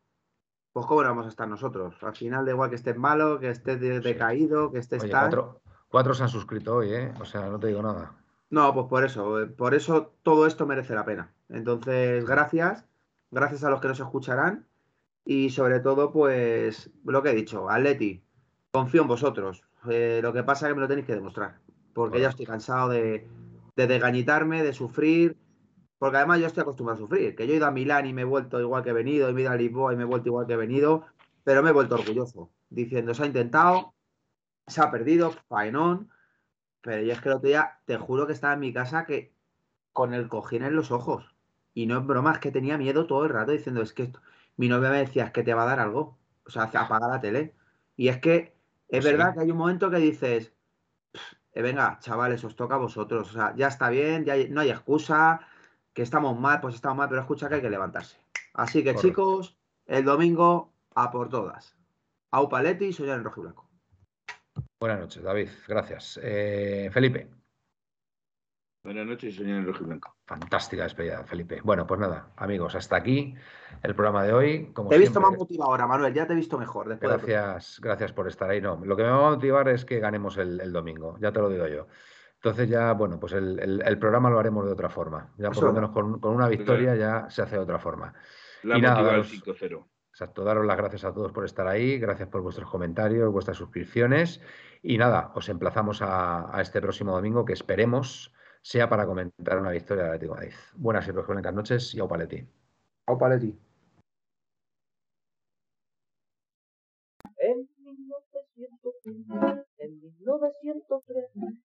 pues cómo no vamos a estar nosotros. Al final, da igual que estés malo, que estés decaído, que estés Cuatro, cuatro se han suscrito hoy, ¿eh? O sea, no te digo nada. No, pues por eso, eh, por eso todo esto merece la pena. Entonces, gracias gracias a los que nos escucharán y sobre todo, pues lo que he dicho, Atleti, confío en vosotros. Eh, lo que pasa es que me lo tenéis que demostrar, porque ya estoy cansado de, de desgañitarme, de sufrir, porque además yo estoy acostumbrado a sufrir, que yo he ido a Milán y me he vuelto igual que he venido, he ido a Lisboa y me he vuelto igual que he venido, pero me he vuelto orgulloso, diciendo, se ha intentado, se ha perdido, faenón, pero yo es que el otro día, te juro que estaba en mi casa que con el cojín en los ojos. Y no es broma, es que tenía miedo todo el rato diciendo, es que mi novia me decía, es que te va a dar algo. O sea, apaga la tele. Y es que es pues verdad que hay un momento que dices, eh, venga, chavales, os toca a vosotros. O sea, ya está bien, ya no hay excusa, que estamos mal, pues estamos mal, pero escucha que hay que levantarse. Así que, chicos, el domingo a por todas. Au Paletti, soy en rojo y blanco. Buenas noches, David. Gracias. Eh, Felipe. Buenas noches, señor Rojo Blanco. Fantástica despedida, Felipe. Bueno, pues nada, amigos, hasta aquí el programa de hoy. te he visto más motivado ahora, Manuel, ya te he visto mejor. gracias, gracias por estar ahí. No, lo que me va a motivar es que ganemos el, domingo, ya te lo digo yo. Entonces ya, bueno, pues el, programa lo haremos de otra forma. Ya por lo menos con, una victoria ya se hace de otra forma. La y nada, 5-0. Exacto, daros las gracias a todos por estar ahí, gracias por vuestros comentarios, vuestras suscripciones y nada, os emplazamos a, a este próximo domingo que esperemos sea para comentar una victoria de Atlético Madrid. Buenas y buenas noches y au paleti. Au paleti. En 1903